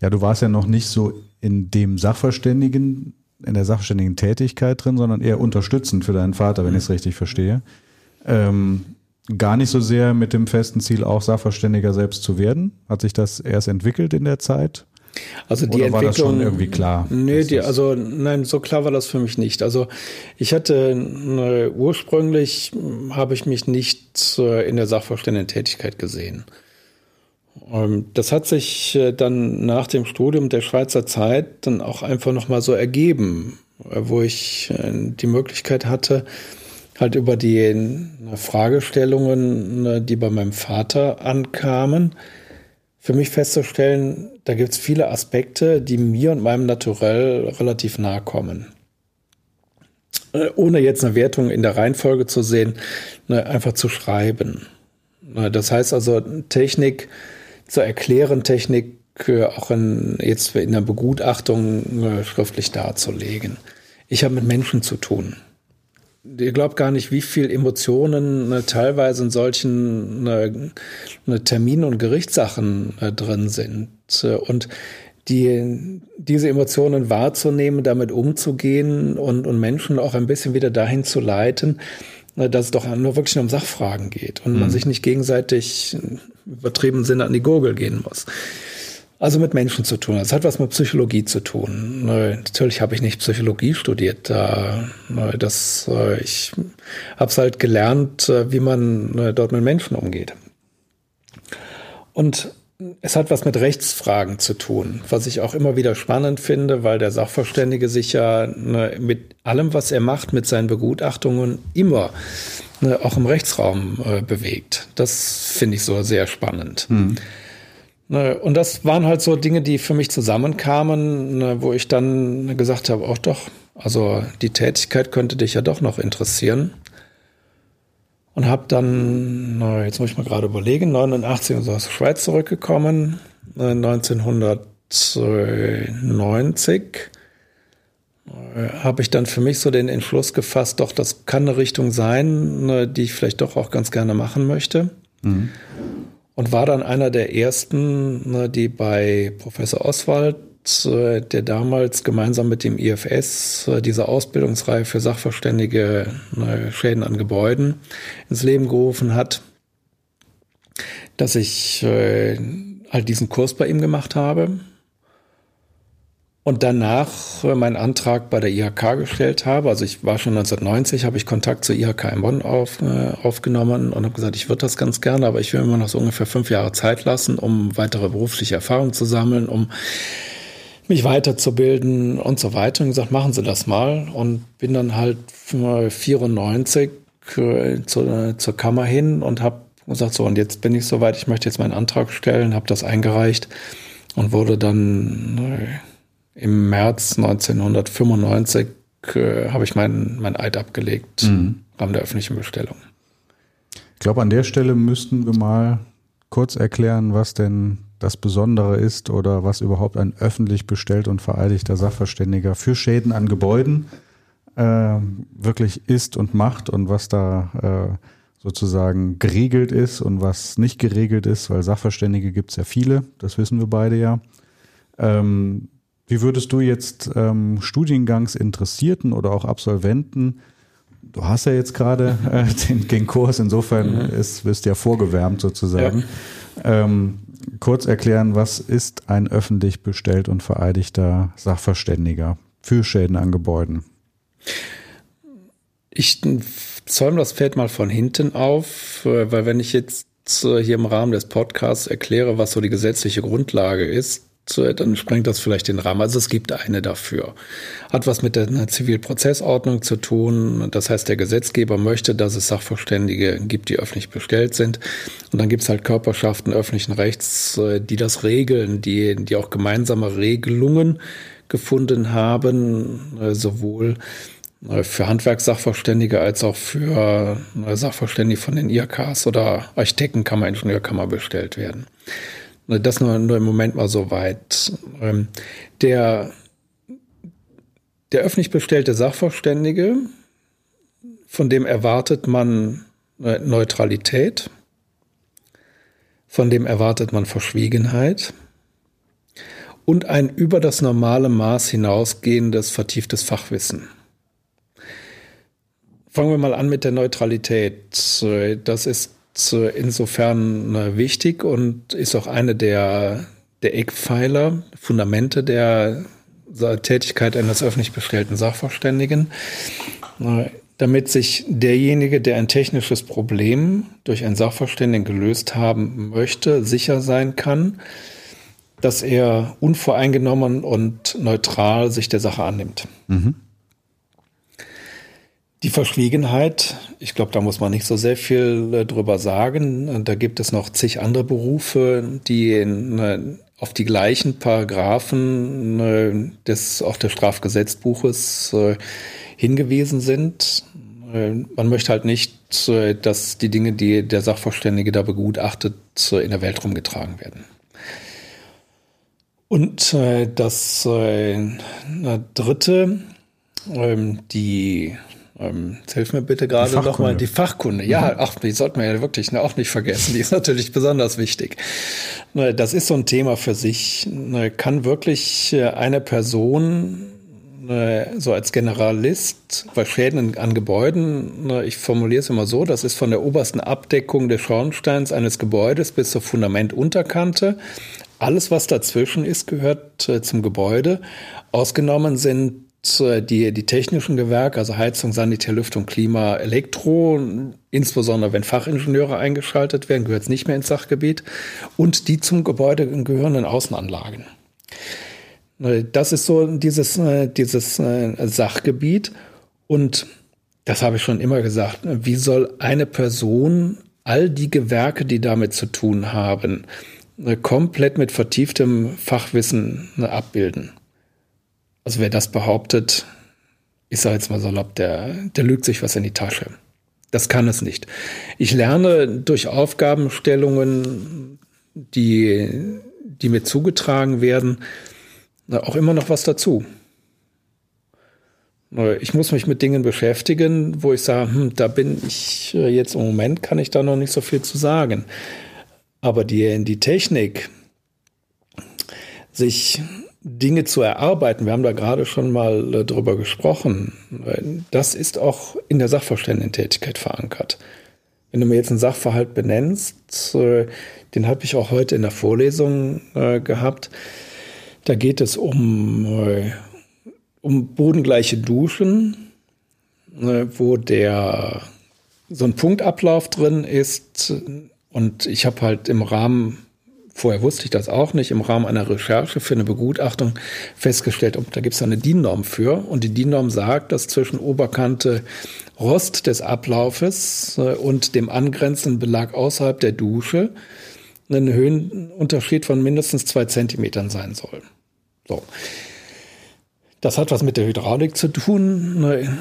ja, du warst ja noch nicht so in dem Sachverständigen, in der sachverständigen Tätigkeit drin, sondern eher unterstützend für deinen Vater, wenn mhm. ich es richtig verstehe. Ähm, gar nicht so sehr mit dem festen Ziel, auch Sachverständiger selbst zu werden? Hat sich das erst entwickelt in der Zeit? Also die Oder Entwicklung, war das schon irgendwie klar? Nee, die, also nein, so klar war das für mich nicht. Also ich hatte äh, ursprünglich habe ich mich nicht äh, in der Sachverständigen-Tätigkeit gesehen. Ähm, das hat sich äh, dann nach dem Studium der Schweizer Zeit dann auch einfach nochmal so ergeben, äh, wo ich die Möglichkeit hatte, halt über die Fragestellungen, ne, die bei meinem Vater ankamen, für mich festzustellen, da gibt es viele Aspekte, die mir und meinem Naturell relativ nahe kommen. Äh, ohne jetzt eine Wertung in der Reihenfolge zu sehen, ne, einfach zu schreiben. Ne, das heißt also, Technik zu erklären, Technik äh, auch in, jetzt in der Begutachtung äh, schriftlich darzulegen. Ich habe mit Menschen zu tun ihr glaubt gar nicht, wie viel Emotionen ne, teilweise in solchen ne, ne, Terminen und Gerichtssachen äh, drin sind. Und die, diese Emotionen wahrzunehmen, damit umzugehen und, und Menschen auch ein bisschen wieder dahin zu leiten, ne, dass es doch nur wirklich nur um Sachfragen geht und mhm. man sich nicht gegenseitig übertrieben Sinne an die Gurgel gehen muss also mit Menschen zu tun. Es hat was mit Psychologie zu tun. Natürlich habe ich nicht Psychologie studiert. Das, äh, ich habe es halt gelernt, äh, wie man dort mit Menschen umgeht. Und es hat was mit Rechtsfragen zu tun, was ich auch immer wieder spannend finde, weil der Sachverständige sich ja mit allem, was er macht, mit seinen Begutachtungen immer auch im Rechtsraum äh, bewegt. Das finde ich so sehr spannend. Hm. Und das waren halt so Dinge, die für mich zusammenkamen, wo ich dann gesagt habe, auch doch, also die Tätigkeit könnte dich ja doch noch interessieren. Und habe dann, jetzt muss ich mal gerade überlegen, 89 aus der Schweiz zurückgekommen, 1990 äh, habe ich dann für mich so den Entschluss gefasst, doch, das kann eine Richtung sein, die ich vielleicht doch auch ganz gerne machen möchte. Mhm und war dann einer der ersten, ne, die bei Professor Oswald, äh, der damals gemeinsam mit dem IFS äh, diese Ausbildungsreihe für Sachverständige ne, Schäden an Gebäuden ins Leben gerufen hat, dass ich äh, halt diesen Kurs bei ihm gemacht habe und danach äh, meinen Antrag bei der IHK gestellt habe. Also ich war schon 1990, habe ich Kontakt zur IHK in Bonn auf, äh, aufgenommen und habe gesagt, ich würde das ganz gerne, aber ich will immer noch so ungefähr fünf Jahre Zeit lassen, um weitere berufliche Erfahrungen zu sammeln, um mich weiterzubilden und so weiter. Und gesagt, machen Sie das mal. Und bin dann halt 94 äh, zur, zur Kammer hin und habe gesagt, so, und jetzt bin ich soweit, ich möchte jetzt meinen Antrag stellen, habe das eingereicht und wurde dann... Im März 1995 äh, habe ich meinen mein Eid abgelegt mhm. im Rahmen der öffentlichen Bestellung. Ich glaube, an der Stelle müssten wir mal kurz erklären, was denn das Besondere ist oder was überhaupt ein öffentlich bestellt und vereidigter Sachverständiger für Schäden an Gebäuden äh, wirklich ist und macht und was da äh, sozusagen geregelt ist und was nicht geregelt ist, weil Sachverständige gibt es ja viele, das wissen wir beide ja. Ähm, wie würdest du jetzt ähm, Studiengangsinteressierten oder auch Absolventen, du hast ja jetzt gerade äh, den, den, Kurs, insofern mhm. ist, wirst ja vorgewärmt sozusagen, ja. ähm, kurz erklären, was ist ein öffentlich bestellt und vereidigter Sachverständiger für Schäden an Gebäuden? Ich zäume das Feld mal von hinten auf, äh, weil wenn ich jetzt äh, hier im Rahmen des Podcasts erkläre, was so die gesetzliche Grundlage ist, dann sprengt das vielleicht den Rahmen. Also es gibt eine dafür. Hat was mit der Zivilprozessordnung zu tun. Das heißt, der Gesetzgeber möchte, dass es Sachverständige gibt, die öffentlich bestellt sind. Und dann gibt es halt Körperschaften öffentlichen Rechts, äh, die das regeln, die, die auch gemeinsame Regelungen gefunden haben, sowohl äh, für Handwerkssachverständige als auch für äh, Sachverständige von den IHKs oder Architektenkammer, Ingenieurkammer bestellt werden. Äh, das nur, nur im Moment mal so weit. Ähm, der, der öffentlich bestellte Sachverständige, von dem erwartet man Neutralität, von dem erwartet man Verschwiegenheit und ein über das normale Maß hinausgehendes vertieftes Fachwissen. Fangen wir mal an mit der Neutralität. Das ist insofern äh, wichtig und ist auch eine der, der Eckpfeiler, Fundamente der Tätigkeit eines öffentlich bestellten Sachverständigen, äh, damit sich derjenige, der ein technisches Problem durch einen Sachverständigen gelöst haben möchte, sicher sein kann, dass er unvoreingenommen und neutral sich der Sache annimmt. Mhm. Die Verschwiegenheit, ich glaube, da muss man nicht so sehr viel äh, drüber sagen. Da gibt es noch zig andere Berufe, die in, äh, auf die gleichen Paragraphen äh, des auch des Strafgesetzbuches hingewiesen sind. Man möchte halt nicht, dass die Dinge, die der Sachverständige da begutachtet, in der Welt rumgetragen werden. Und das dritte, ähm, die ähm, hilf mir bitte gerade nochmal die Fachkunde. Ja, mhm. ach, die sollte man ja wirklich auch nicht vergessen. Die ist natürlich besonders wichtig. Ne, das ist so ein Thema für sich. Ne, kann wirklich äh, eine Person ne, so als Generalist bei Schäden an Gebäuden, ich formuliere es immer so, das ist von der obersten Abdeckung des Schornsteins eines Gebäudes bis zur Fundamentunterkante. Alles, was dazwischen ist, gehört äh, zum Gebäude. Ausgenommen sind die, die technischen Gewerke, also Heizung, Sanitär, Lüftung, Klima, Elektro, insbesondere wenn Fachingenieure eingeschaltet werden, gehört es nicht mehr ins Sachgebiet, und die zum Gebäude gehörenden Außenanlagen. Das ist so dieses, dieses äh, Sachgebiet. Und das habe ich schon immer gesagt. Wie soll eine Person all die Gewerke, die damit zu tun haben, komplett mit vertieftem Fachwissen abbilden? Also wer das behauptet, ich sage jetzt mal salopp, der, der lügt sich was in die Tasche. Das kann es nicht. Ich lerne durch Aufgabenstellungen, die, die mir zugetragen werden, auch immer noch was dazu. Ich muss mich mit Dingen beschäftigen, wo ich sage, hm, da bin ich äh, jetzt im Moment, kann ich da noch nicht so viel zu sagen. Aber die, die Technik, sich Dinge zu erarbeiten, wir haben da gerade schon mal äh, drüber gesprochen, das ist auch in der Sachverständigentätigkeit verankert. Wenn du mir jetzt einen Sachverhalt benennst, äh, den habe ich auch heute in der Vorlesung äh, gehabt, da geht es um, um bodengleiche Duschen, wo der so ein Punktablauf drin ist. Und ich habe halt im Rahmen vorher wusste ich das auch nicht, im Rahmen einer Recherche für eine Begutachtung festgestellt, da gibt es eine DIN-Norm für. Und die DIN-Norm sagt, dass zwischen Oberkante Rost des Ablaufes äh, und dem angrenzenden Belag außerhalb der Dusche ein Höhenunterschied von mindestens zwei Zentimetern sein soll. So. Das hat was mit der Hydraulik zu tun, ne,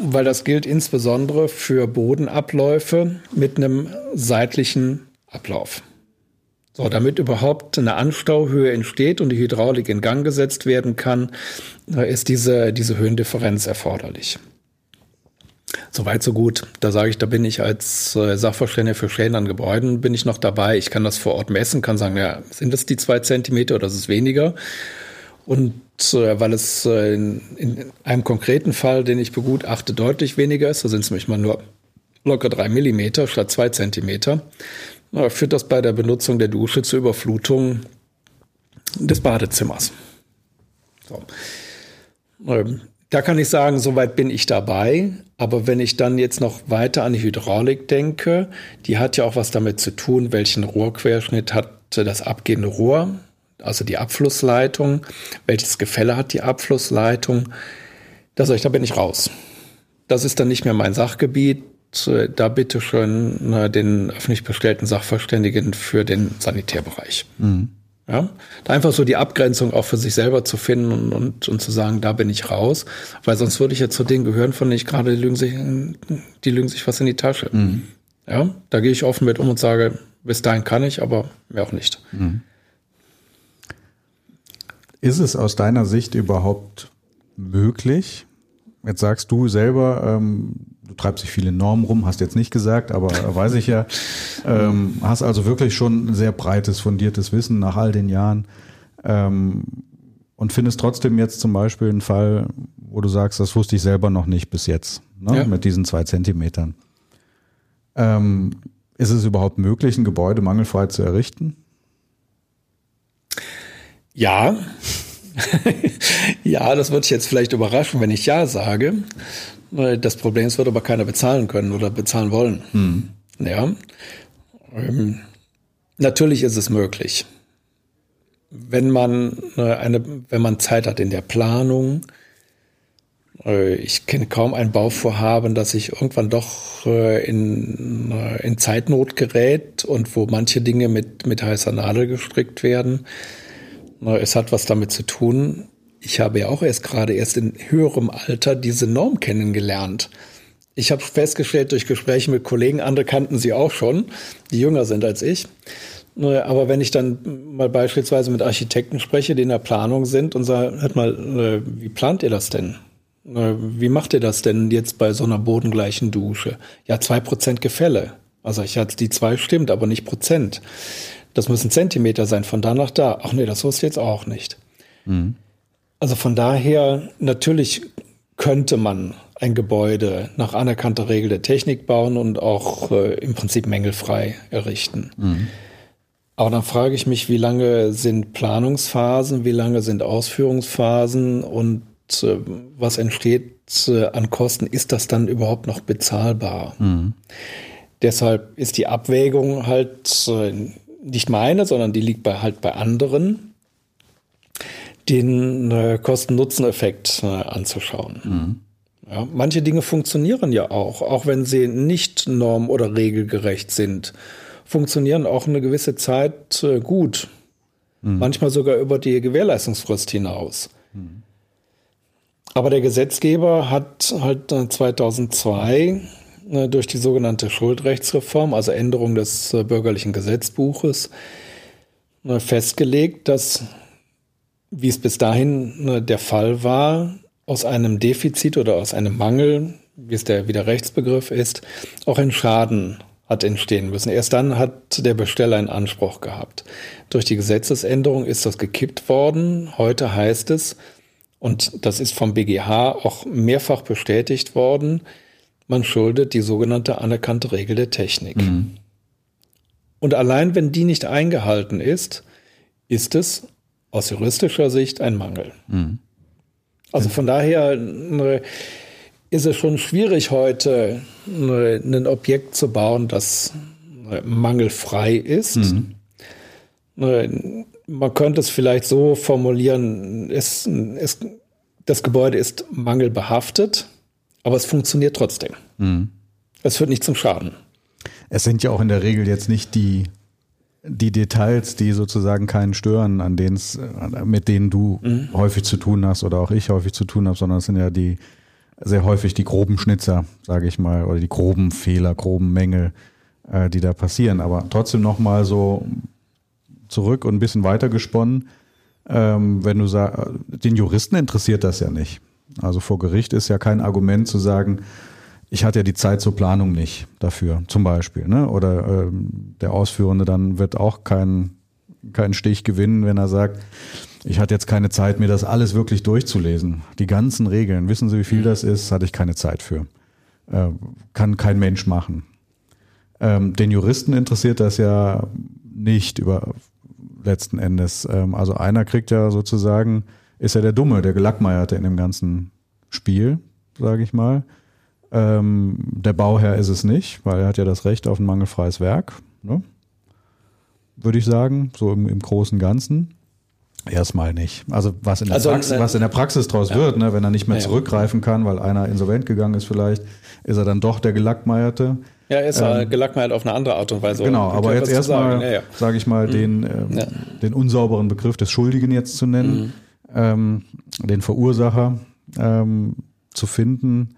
weil das gilt insbesondere für Bodenabläufe mit einem seitlichen Ablauf. So, damit überhaupt eine Anstauhöhe entsteht und die Hydraulik in Gang gesetzt werden kann, ist diese, diese Höhendifferenz erforderlich. Soweit so gut. Da sage ich, da bin ich als äh, Sachverständiger für Schäden an Gebäuden bin ich noch dabei. Ich kann das vor Ort messen, kann sagen, ja, sind das die zwei Zentimeter oder ist es weniger? Und äh, weil es äh, in, in, einem konkreten Fall, den ich begutachte, deutlich weniger ist, da sind es nämlich mal nur locker drei Millimeter statt zwei Zentimeter, äh, führt das bei der Benutzung der Dusche zur Überflutung des Badezimmers. So. Da kann ich sagen, soweit bin ich dabei. Aber wenn ich dann jetzt noch weiter an die Hydraulik denke, die hat ja auch was damit zu tun, welchen Rohrquerschnitt hat das abgehende Rohr, also die Abflussleitung, welches Gefälle hat die Abflussleitung. Da sage ich, da bin ich raus. Das ist dann nicht mehr mein Sachgebiet. Da bitte schön den öffentlich bestellten Sachverständigen für den Sanitärbereich. Mhm. Ja, da einfach so die Abgrenzung auch für sich selber zu finden und, und, und zu sagen, da bin ich raus, weil sonst würde ich ja zu denen gehören, von denen ich gerade, die lügen sich, die lügen sich was in die Tasche. Mhm. Ja, da gehe ich offen mit um und sage, bis dahin kann ich, aber mehr auch nicht. Mhm. Ist es aus deiner Sicht überhaupt möglich? Jetzt sagst du selber, ähm, du treibst dich viele Normen rum, hast jetzt nicht gesagt, aber weiß ich ja, ähm, hast also wirklich schon ein sehr breites, fundiertes Wissen nach all den Jahren ähm, und findest trotzdem jetzt zum Beispiel einen Fall, wo du sagst, das wusste ich selber noch nicht bis jetzt, ne, ja. mit diesen zwei Zentimetern. Ähm, ist es überhaupt möglich, ein Gebäude mangelfrei zu errichten? Ja. ja, das würde ich jetzt vielleicht überraschen, wenn ich ja sage. Das Problem ist, wird aber keiner bezahlen können oder bezahlen wollen. Hm. Ja. Ähm, natürlich ist es möglich. Wenn man äh, eine, wenn man Zeit hat in der Planung, äh, ich kenne kaum ein Bauvorhaben, das sich irgendwann doch äh, in, in Zeitnot gerät und wo manche Dinge mit, mit heißer Nadel gestrickt werden. Es hat was damit zu tun, ich habe ja auch erst gerade erst in höherem Alter diese Norm kennengelernt. Ich habe festgestellt durch Gespräche mit Kollegen, andere kannten sie auch schon, die jünger sind als ich. Aber wenn ich dann mal beispielsweise mit Architekten spreche, die in der Planung sind und sage, hört mal, äh, wie plant ihr das denn? Wie macht ihr das denn jetzt bei so einer bodengleichen Dusche? Ja, zwei Prozent Gefälle. Also ich hatte die zwei stimmt, aber nicht Prozent. Das müssen Zentimeter sein, von da nach da. Ach nee, das wusste ich jetzt auch nicht. Mhm. Also von daher, natürlich könnte man ein Gebäude nach anerkannter Regel der Technik bauen und auch äh, im Prinzip mängelfrei errichten. Mhm. Aber dann frage ich mich, wie lange sind Planungsphasen, wie lange sind Ausführungsphasen und äh, was entsteht äh, an Kosten? Ist das dann überhaupt noch bezahlbar? Mhm. Deshalb ist die Abwägung halt äh, nicht meine, sondern die liegt bei, halt bei anderen den äh, Kosten-Nutzen-Effekt äh, anzuschauen. Mhm. Ja, manche Dinge funktionieren ja auch, auch wenn sie nicht norm- oder regelgerecht sind, funktionieren auch eine gewisse Zeit äh, gut. Mhm. Manchmal sogar über die Gewährleistungsfrist hinaus. Mhm. Aber der Gesetzgeber hat halt 2002 äh, durch die sogenannte Schuldrechtsreform, also Änderung des äh, bürgerlichen Gesetzbuches, äh, festgelegt, dass wie es bis dahin ne, der Fall war, aus einem Defizit oder aus einem Mangel, wie es der wieder Rechtsbegriff ist, auch ein Schaden hat entstehen müssen. Erst dann hat der Besteller einen Anspruch gehabt. Durch die Gesetzesänderung ist das gekippt worden. Heute heißt es, und das ist vom BGH auch mehrfach bestätigt worden, man schuldet die sogenannte anerkannte Regel der Technik. Mhm. Und allein wenn die nicht eingehalten ist, ist es aus juristischer Sicht ein Mangel. Mhm. Also von daher ne, ist es schon schwierig heute ne, ein Objekt zu bauen, das ne, mangelfrei ist. Mhm. Man könnte es vielleicht so formulieren, es, es, das Gebäude ist mangelbehaftet, aber es funktioniert trotzdem. Mhm. Es führt nicht zum Schaden. Es sind ja auch in der Regel jetzt nicht die die Details, die sozusagen keinen stören, an denen mit denen du mhm. häufig zu tun hast oder auch ich häufig zu tun habe, sondern es sind ja die sehr häufig die groben Schnitzer, sage ich mal, oder die groben Fehler, groben Mängel, äh, die da passieren. Aber trotzdem nochmal so zurück und ein bisschen weiter gesponnen, ähm, wenn du sagst, den Juristen interessiert das ja nicht. Also vor Gericht ist ja kein Argument zu sagen, ich hatte ja die Zeit zur Planung nicht dafür, zum Beispiel. Ne? Oder ähm, der Ausführende dann wird auch keinen keinen Stich gewinnen, wenn er sagt, ich hatte jetzt keine Zeit, mir das alles wirklich durchzulesen. Die ganzen Regeln, wissen Sie, wie viel das ist, hatte ich keine Zeit für. Äh, kann kein Mensch machen. Ähm, den Juristen interessiert das ja nicht über letzten Endes. Ähm, also einer kriegt ja sozusagen, ist ja der Dumme, der Gelackmeierte in dem ganzen Spiel, sage ich mal. Ähm, der Bauherr ist es nicht, weil er hat ja das Recht auf ein mangelfreies Werk, ne? würde ich sagen, so im, im großen Ganzen. Erstmal nicht. Also was in der, also, Praxis, äh, was in der Praxis draus ja. wird, ne, wenn er nicht mehr ja, zurückgreifen kann, weil einer insolvent gegangen ist vielleicht, ist er dann doch der Gelackmeierte. Ja, er ist ähm, gelackmeiert auf eine andere Art und Weise. Genau, aber jetzt erstmal, ja, sage ich mal, mhm. den, ähm, den unsauberen Begriff des Schuldigen jetzt zu nennen, mhm. ähm, den Verursacher ähm, zu finden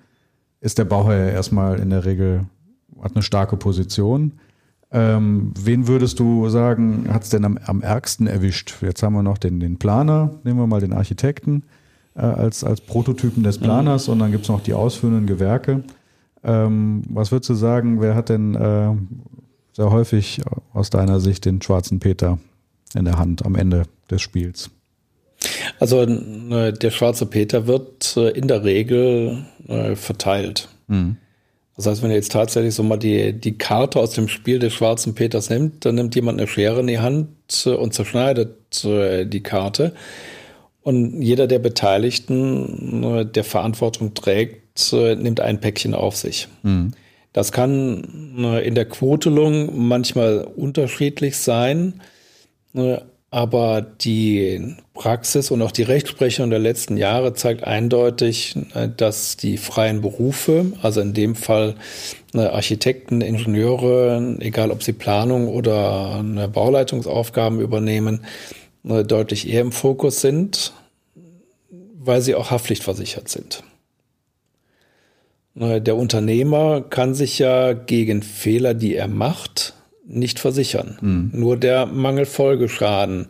ist der Bauherr ja erstmal in der Regel, hat eine starke Position. Ähm, wen würdest du sagen, hat es denn am, am ärgsten erwischt? Jetzt haben wir noch den, den Planer, nehmen wir mal den Architekten äh, als, als Prototypen des Planers mhm. und dann gibt es noch die ausführenden Gewerke. Ähm, was würdest du sagen, wer hat denn äh, sehr häufig aus deiner Sicht den schwarzen Peter in der Hand am Ende des Spiels? Also äh, der schwarze Peter wird äh, in der Regel äh, verteilt. Mhm. Das heißt, wenn ihr jetzt tatsächlich so mal die, die Karte aus dem Spiel des schwarzen Peters nimmt, dann nimmt jemand eine Schere in die Hand und zerschneidet die Karte. Und jeder der Beteiligten, der Verantwortung trägt, nimmt ein Päckchen auf sich. Mhm. Das kann in der Quotelung manchmal unterschiedlich sein. Aber die Praxis und auch die Rechtsprechung der letzten Jahre zeigt eindeutig, äh, dass die freien Berufe, also in dem Fall äh, Architekten, Ingenieure, egal ob sie Planung oder Bauleitungsaufgaben übernehmen, deutlich eher im Fokus sind, weil sie auch haftpflichtversichert sind. Der Unternehmer kann sich ja gegen Fehler, die er macht, nicht versichern. Mhm. Nur der Mangelfolgeschaden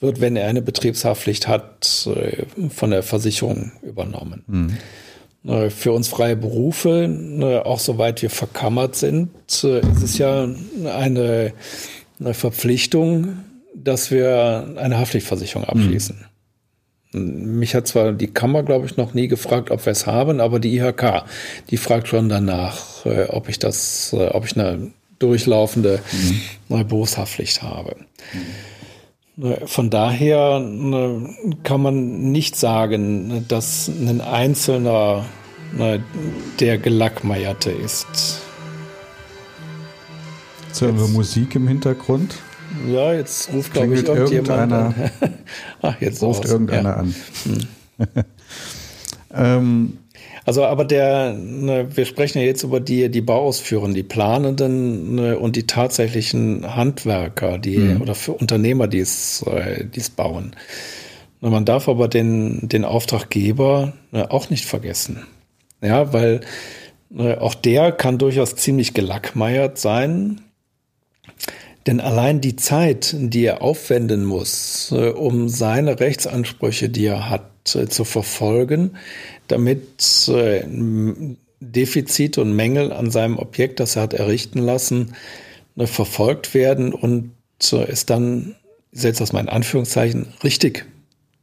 wird, wenn er eine Betriebshaftpflicht hat, äh, von der Versicherung übernommen. Mhm. Für uns freie Berufe, ne, auch soweit wir verkammert sind, äh, ist es ja eine, eine Verpflichtung, dass wir eine Haftpflichtversicherung mhm. abschließen. Mhm. Mich hat zwar die Kammer, glaube ich, noch nie gefragt, ob wir es haben, aber die IHK, die fragt schon danach, ob ich das, ob ich eine durchlaufende mhm. Berufshaftpflicht habe. Von daher kann man nicht sagen, dass ein Einzelner ne, der Gelackmeierte ist. Jetzt hören wir Musik im Hintergrund. Ja, jetzt ruft, glaube ich, irgendjemand an. Ach, jetzt ruft irgendeiner ja. an. Hm. ähm, also, aber der, ne, wir sprechen ja jetzt über die, die Bauausführer, die Planenden ne, und die tatsächlichen Handwerker, die mhm. oder für Unternehmer, die es, äh, die es bauen. Und man darf aber den, den Auftraggeber ne, auch nicht vergessen. Ja, weil ne, auch der kann durchaus ziemlich gelackmeiert sein. Denn allein die Zeit, die er aufwenden muss, äh, um seine Rechtsansprüche, die er hat, äh, zu verfolgen, damit äh, Defizite und Mängel an seinem Objekt, das er hat errichten lassen, äh, verfolgt werden und äh, es dann, das mal in Anführungszeichen, richtig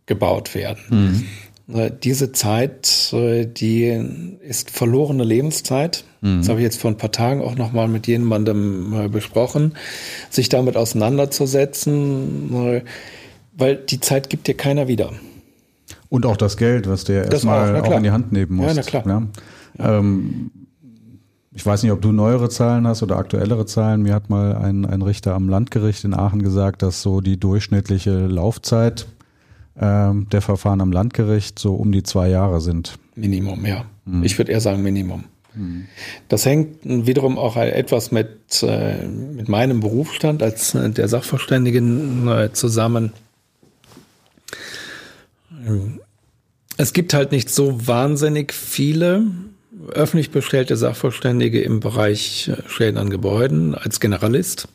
gebaut werden. Mhm. Äh, diese Zeit, äh, die ist verlorene Lebenszeit. Mhm. Das habe ich jetzt vor ein paar Tagen auch nochmal mit jemandem äh, besprochen, sich damit auseinanderzusetzen, weil die Zeit gibt dir keiner wieder. Und auch das Geld, was der erstmal auch, auch, in die Hand nehmen muss. Ja, na klar. Ja. Ähm, ich weiß nicht, ob du neuere Zahlen hast oder aktuellere Zahlen. Mir hat mal ein, ein Richter am Landgericht in Aachen gesagt, dass so die durchschnittliche Laufzeit ähm, der Verfahren am Landgericht so um die zwei Jahre sind. Minimum, ja. Hm. Ich würde eher sagen Minimum. Hm. Das hängt wiederum auch etwas mit, äh, mit meinem Berufsstand als äh, der Sachverständigen äh, zusammen. Es gibt halt nicht so wahnsinnig viele öffentlich bestellte Sachverständige im Bereich äh, Schäden an Gebäuden als Generalist.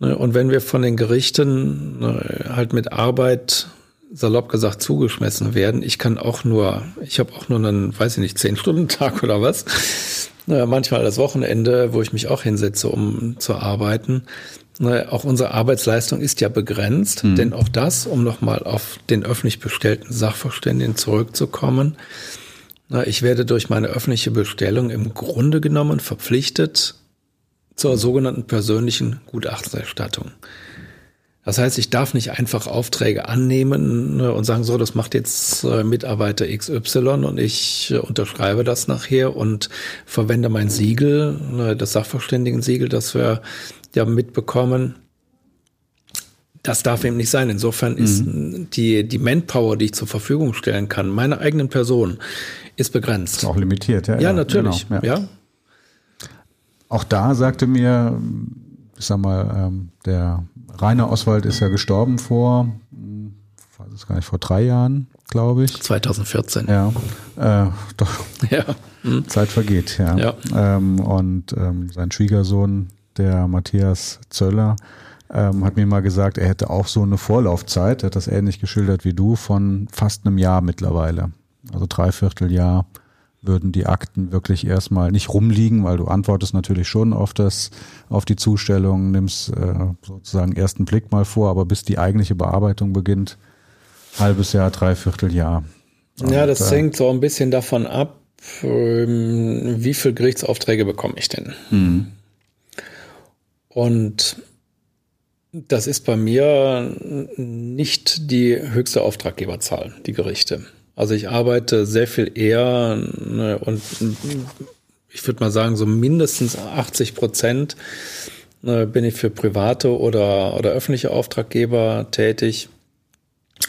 Ne, und wenn wir von den Gerichten ne, halt mit Arbeit salopp gesagt zugeschmissen werden. Ich kann auch nur, ich habe auch nur einen, weiß ich nicht, zehn Stunden Tag oder was. Naja, manchmal das Wochenende, wo ich mich auch hinsetze, um zu arbeiten. Naja, auch unsere Arbeitsleistung ist ja begrenzt, mhm. denn auch das, um nochmal auf den öffentlich bestellten Sachverständigen zurückzukommen, na, ich werde durch meine öffentliche Bestellung im Grunde genommen verpflichtet zur sogenannten persönlichen Gutachterstattung. Das heißt, ich darf nicht einfach Aufträge annehmen ne, und sagen, so, das macht jetzt äh, Mitarbeiter XY und ich äh, unterschreibe das nachher und verwende mein Siegel, ne, das Sachverständigen-Siegel, das wir ja mitbekommen. Das darf eben nicht sein. Insofern ist mhm. die, die Manpower, die ich zur Verfügung stellen kann, meiner eigenen Person, ist begrenzt. Ist auch limitiert, ja. Ja, ja natürlich, genau, ja. ja. Auch da sagte mir, ich sag mal, ähm, der Rainer Oswald ist ja gestorben vor, ich weiß es gar nicht, vor drei Jahren, glaube ich. 2014. Ja, äh, doch. Ja. Hm. Zeit vergeht, ja. ja. Ähm, und ähm, sein Schwiegersohn, der Matthias Zöller, ähm, hat mir mal gesagt, er hätte auch so eine Vorlaufzeit, er hat das ähnlich geschildert wie du, von fast einem Jahr mittlerweile. Also dreiviertel Jahr würden die Akten wirklich erstmal nicht rumliegen, weil du antwortest natürlich schon auf das, auf die Zustellung, nimmst äh, sozusagen ersten Blick mal vor, aber bis die eigentliche Bearbeitung beginnt, halbes Jahr, dreiviertel Jahr. Und, ja, das äh, hängt so ein bisschen davon ab, ähm, wie viel Gerichtsaufträge bekomme ich denn? Mhm. Und das ist bei mir nicht die höchste Auftraggeberzahl, die Gerichte. Also ich arbeite sehr viel eher ne, und ich würde mal sagen, so mindestens 80 Prozent ne, bin ich für private oder, oder öffentliche Auftraggeber tätig.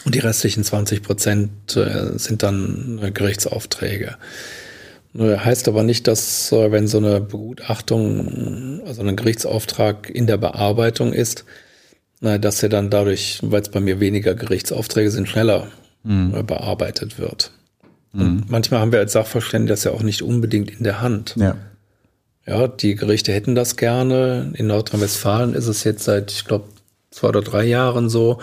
Und die restlichen 20 Prozent äh, sind dann äh, Gerichtsaufträge. Ne, heißt aber nicht, dass äh, wenn so eine Begutachtung, also ein Gerichtsauftrag in der Bearbeitung ist, dass er dann dadurch, weil es bei mir weniger Gerichtsaufträge sind, schneller mhm. bearbeitet wird. Mhm. manchmal haben wir als Sachverständige das ja auch nicht unbedingt in der Hand. Ja. Ja, die Gerichte hätten das gerne. In Nordrhein-Westfalen ist es jetzt seit, ich glaube, zwei oder drei Jahren so.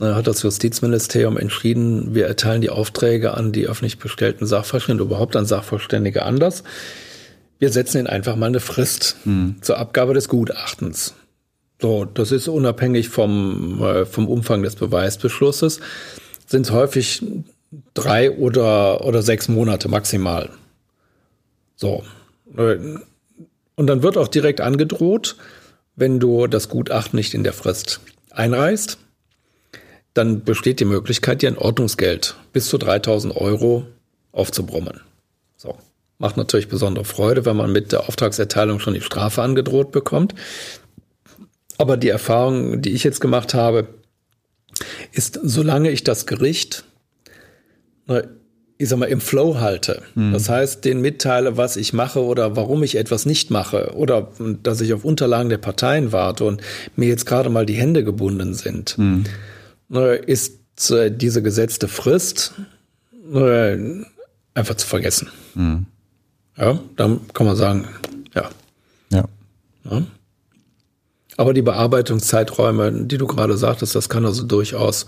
Da hat das Justizministerium entschieden, wir erteilen die Aufträge an die öffentlich bestellten Sachverständigen, überhaupt an Sachverständige anders. Wir setzen ihnen einfach mal eine Frist mhm. zur Abgabe des Gutachtens. So, das ist unabhängig vom, äh, vom Umfang des Beweisbeschlusses sind es häufig drei oder, oder sechs Monate maximal. So. Und dann wird auch direkt angedroht, wenn du das Gutachten nicht in der Frist einreißt, dann besteht die Möglichkeit, dir ein Ordnungsgeld bis zu 3000 Euro aufzubrummen. So. Macht natürlich besondere Freude, wenn man mit der Auftragserteilung schon die Strafe angedroht bekommt. Aber die Erfahrung, die ich jetzt gemacht habe, ist, solange ich das Gericht, ich sag mal, im Flow halte. Mhm. Das heißt, den mitteile, was ich mache oder warum ich etwas nicht mache oder dass ich auf Unterlagen der Parteien warte und mir jetzt gerade mal die Hände gebunden sind, mhm. Ist äh, diese gesetzte Frist einfach zu vergessen. Mhm. Ja, dann kann man sagen, ja. Ja. ja. Aber die Bearbeitungszeiträume, die du gerade sagtest, das kann also durchaus,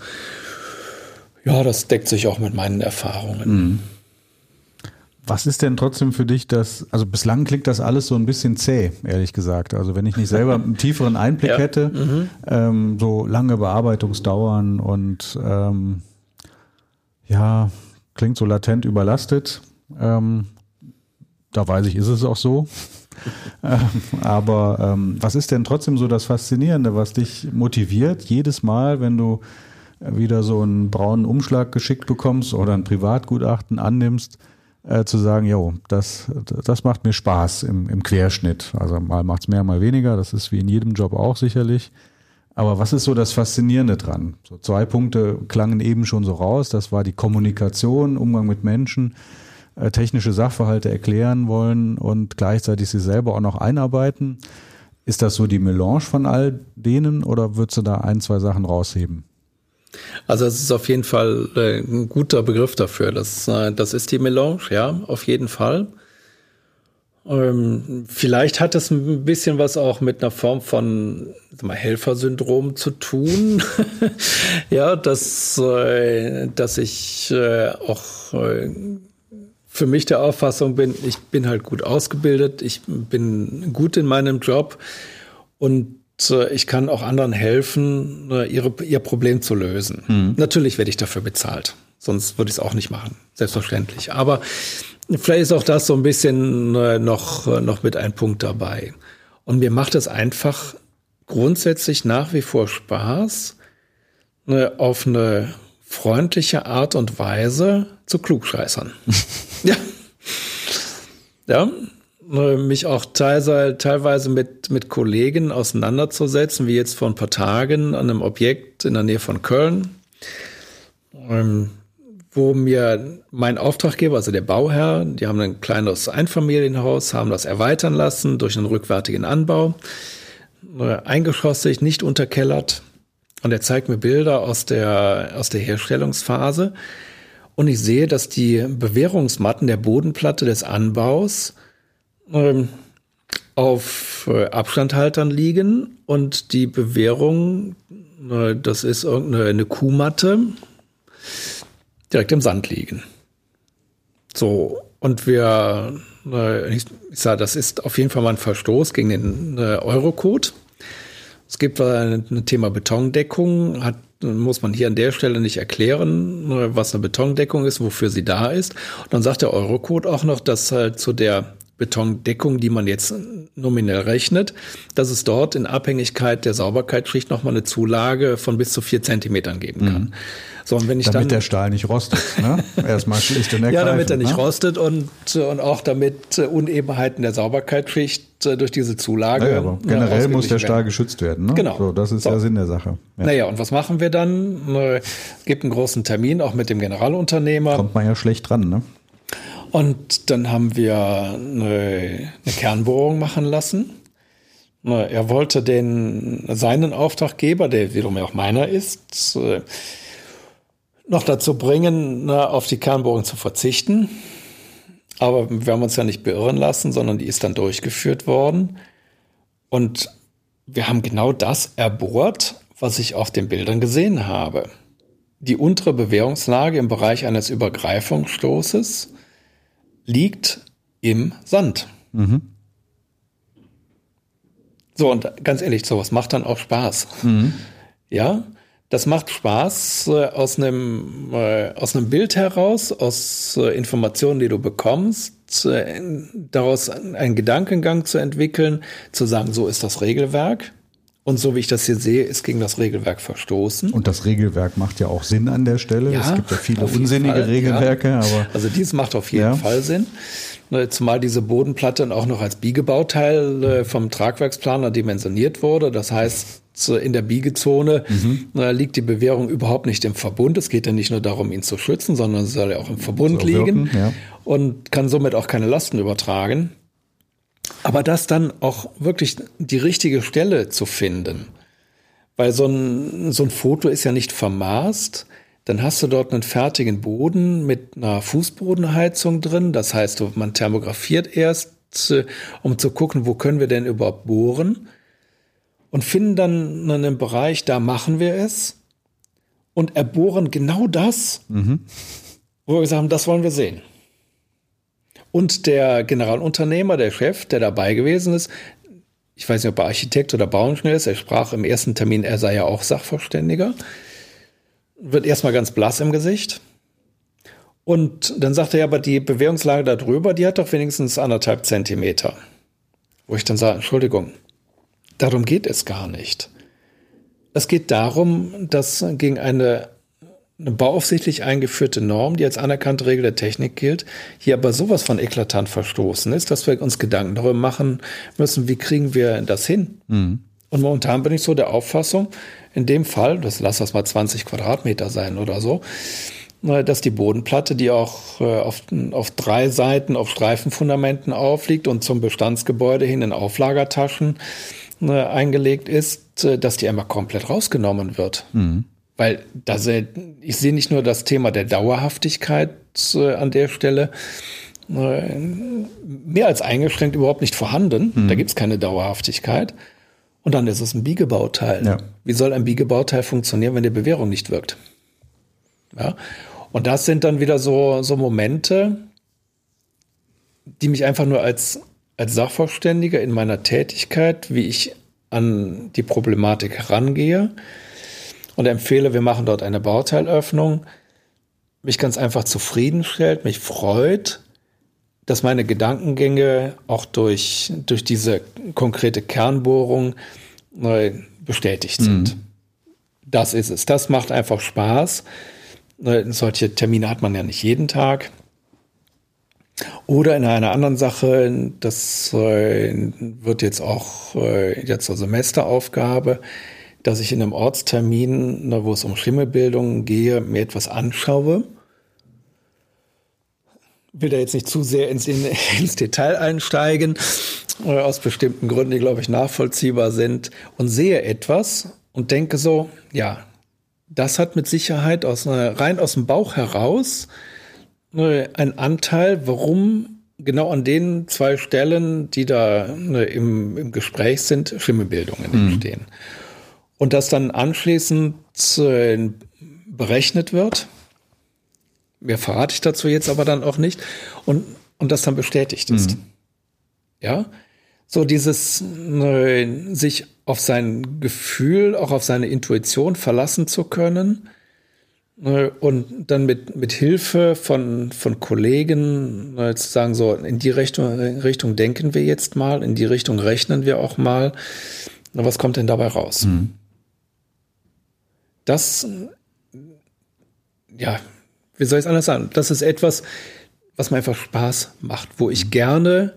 ja, das deckt sich auch mit meinen Erfahrungen. Mhm. Was ist denn trotzdem für dich das, also bislang klingt das alles so ein bisschen zäh, ehrlich gesagt. Also wenn ich nicht selber einen tieferen Einblick ja. hätte, mhm. ähm, so lange Bearbeitungsdauern und ähm, ja, klingt so latent überlastet. Ähm, da weiß ich, ist es auch so. Ähm, aber ähm, was ist denn trotzdem so das Faszinierende, was dich motiviert, jedes Mal, wenn du wieder so einen braunen Umschlag geschickt bekommst oder ein Privatgutachten annimmst, äh, zu sagen, jo, das, das macht mir Spaß im, im Querschnitt. Also mal macht's mehr, mal weniger, das ist wie in jedem Job auch sicherlich. Aber was ist so das Faszinierende dran? So zwei Punkte klangen eben schon so raus. Das war die Kommunikation, Umgang mit Menschen äh, technische Sachverhalte erklären wollen und gleichzeitig sie selber auch noch einarbeiten. Ist das so die Melange von all denen oder würdest du da ein, zwei Sachen rausheben? Also es ist auf jeden Fall äh, ein guter Begriff dafür. Das, äh, das ist die Melange, ja, auf jeden Fall. Ähm, vielleicht hat es ein bisschen was auch mit einer Form von Helfersyndrom zu tun. ja, dass, äh, dass ich auch für mich der Auffassung bin, ich bin halt gut ausgebildet, ich bin gut in meinem Job und ich kann auch anderen helfen, äh, ihre, ihr Problem zu lösen. Mhm. Natürlich werde ich dafür bezahlt. Sonst würde ich es auch nicht machen. Selbstverständlich. Aber vielleicht ist auch das so ein bisschen äh, noch, noch mit ein Punkt dabei. Und mir macht es einfach grundsätzlich nach wie vor Spaß, auf eine freundliche Art und Weise zu klugscheißern. ja. Ja, mich auch teilweise, teilweise mit, mit Kollegen auseinanderzusetzen, wie jetzt vor ein paar Tagen an einem Objekt in der Nähe von Köln, ähm, wo mir mein Auftraggeber, also der Bauherr, die haben ein kleines Einfamilienhaus, haben das erweitern lassen durch einen rückwärtigen Anbau, äh, eingeschossig, nicht unterkellert. Und er zeigt mir Bilder aus der, aus der Herstellungsphase. Und ich sehe, dass die Bewährungsmatten der Bodenplatte des Anbaus ähm, auf äh, Abstandhaltern liegen und die Bewährung, äh, das ist irgendeine Kuhmatte, direkt im Sand liegen. So, und wir, äh, ich, sage, das ist auf jeden Fall mal ein Verstoß gegen den äh, Eurocode. Es gibt ein Thema Betondeckung, hat, muss man hier an der Stelle nicht erklären, äh, was eine Betondeckung ist, wofür sie da ist. Und dann sagt der Eurocode auch noch, dass halt zu der Betondeckung, die man jetzt nominell rechnet, dass es dort in Abhängigkeit der Sauberkeitsschicht nochmal eine Zulage von bis zu vier Zentimetern geben kann. Mhm. So, und wenn ich damit dann, der Stahl nicht rostet. Ne? Erstmal schlicht und ergreifend. Ja, damit er nicht ne? rostet und, und auch damit Unebenheiten der Sauberkeitsschicht äh, durch diese Zulage. Naja, aber generell muss der Stahl werden. geschützt werden. Ne? Genau. So, das ist so. der Sinn der Sache. Ja. Naja, und was machen wir dann? Es gibt einen großen Termin auch mit dem Generalunternehmer. Kommt man ja schlecht dran, ne? Und dann haben wir eine, eine Kernbohrung machen lassen. Er wollte den, seinen Auftraggeber, der wiederum auch meiner ist, äh, noch dazu bringen, auf die Kernbohrung zu verzichten. Aber wir haben uns ja nicht beirren lassen, sondern die ist dann durchgeführt worden. Und wir haben genau das erbohrt, was ich auf den Bildern gesehen habe. Die untere Bewährungslage im Bereich eines Übergreifungsstoßes liegt im Sand. Mhm. So, und ganz ehrlich, sowas macht dann auch Spaß. Mhm. Ja, das macht Spaß äh, aus einem äh, aus einem Bild heraus, aus äh, Informationen, die du bekommst, äh, daraus einen Gedankengang zu entwickeln, zu sagen, so ist das Regelwerk. Und so wie ich das hier sehe, ist gegen das Regelwerk verstoßen. Und das Regelwerk macht ja auch Sinn an der Stelle. Ja, es gibt ja viele unsinnige Fall, Regelwerke, ja. aber. Also dies macht auf jeden ja. Fall Sinn. Ne, zumal diese Bodenplatte auch noch als Biegebauteil äh, vom Tragwerksplaner dimensioniert wurde. Das heißt, in der Biegezone mhm. liegt die Bewährung überhaupt nicht im Verbund. Es geht ja nicht nur darum, ihn zu schützen, sondern soll ja auch im Verbund liegen wirken, ja. und kann somit auch keine Lasten übertragen. Aber das dann auch wirklich die richtige Stelle zu finden, weil so ein, so ein Foto ist ja nicht vermaßt. Dann hast du dort einen fertigen Boden mit einer Fußbodenheizung drin. Das heißt, man thermografiert erst, äh, um zu gucken, wo können wir denn überhaupt bohren. Und finden dann einen Bereich, da machen wir es. Und erbohren genau das, mhm. wo wir gesagt haben, das wollen wir sehen. Und der Generalunternehmer, der Chef, der dabei gewesen ist, ich weiß nicht, ob er Architekt oder Bauingenieur ist, er sprach im ersten Termin, er sei ja auch Sachverständiger, wird erstmal ganz blass im Gesicht. Und dann sagt er ja, aber die Bewegungslage da drüber, die hat doch wenigstens anderthalb Zentimeter. Wo ich dann sage, Entschuldigung, darum geht es gar nicht. Es geht darum, dass gegen eine eine bauaufsichtlich eingeführte Norm, die als anerkannte Regel der Technik gilt, hier aber sowas von eklatant verstoßen ist, dass wir uns Gedanken darüber machen müssen, wie kriegen wir das hin? Mhm. Und momentan bin ich so der Auffassung, in dem Fall, das lass das mal 20 Quadratmeter sein oder so, dass die Bodenplatte, die auch äh, auf, auf drei Seiten auf Streifenfundamenten aufliegt und zum Bestandsgebäude hin in Auflagertaschen äh, eingelegt ist, äh, dass die einmal komplett rausgenommen wird. Mhm. Weil das, ich sehe nicht nur das Thema der Dauerhaftigkeit äh, an der Stelle, mehr als eingeschränkt überhaupt nicht vorhanden. Mhm. Da gibt es keine Dauerhaftigkeit. Und dann ist es ein Biegebauteil. Ja. Wie soll ein Biegebauteil funktionieren, wenn die Bewährung nicht wirkt? Ja. Und das sind dann wieder so, so Momente, die mich einfach nur als, als Sachverständiger in meiner Tätigkeit, wie ich an die Problematik herangehe und empfehle, wir machen dort eine Bauteilöffnung, mich ganz einfach zufriedenstellt, mich freut, dass meine Gedankengänge auch durch, durch diese konkrete Kernbohrung äh, bestätigt sind. Mhm. Das ist es. Das macht einfach Spaß. Äh, solche Termine hat man ja nicht jeden Tag. Oder in einer anderen Sache, das äh, wird jetzt auch äh, jetzt zur Semesteraufgabe, dass ich in einem Ortstermin, wo es um Schimmelbildung gehe, mir etwas anschaue. Will da jetzt nicht zu sehr ins, in, ins Detail einsteigen, äh, aus bestimmten Gründen, die, glaube ich, nachvollziehbar sind, und sehe etwas und denke so, ja, das hat mit Sicherheit aus rein aus dem Bauch heraus Ne, ein Anteil, warum genau an den zwei Stellen, die da ne, im, im Gespräch sind, Schimmelbildungen mhm. Und das dann anschließend äh, berechnet wird. Mehr verrate ich dazu jetzt aber dann auch nicht. Und, und das dann bestätigt ist. Mhm. Ja. So dieses äh, sich auf sein Gefühl, auch auf seine Intuition verlassen zu können Ne, und dann mit, mit Hilfe von, von Kollegen ne, zu sagen, so in die Richtung, Richtung denken wir jetzt mal, in die Richtung rechnen wir auch mal. Na, was kommt denn dabei raus? Mhm. Das, ja, wie soll ich es anders sagen? Das ist etwas, was mir einfach Spaß macht, wo ich gerne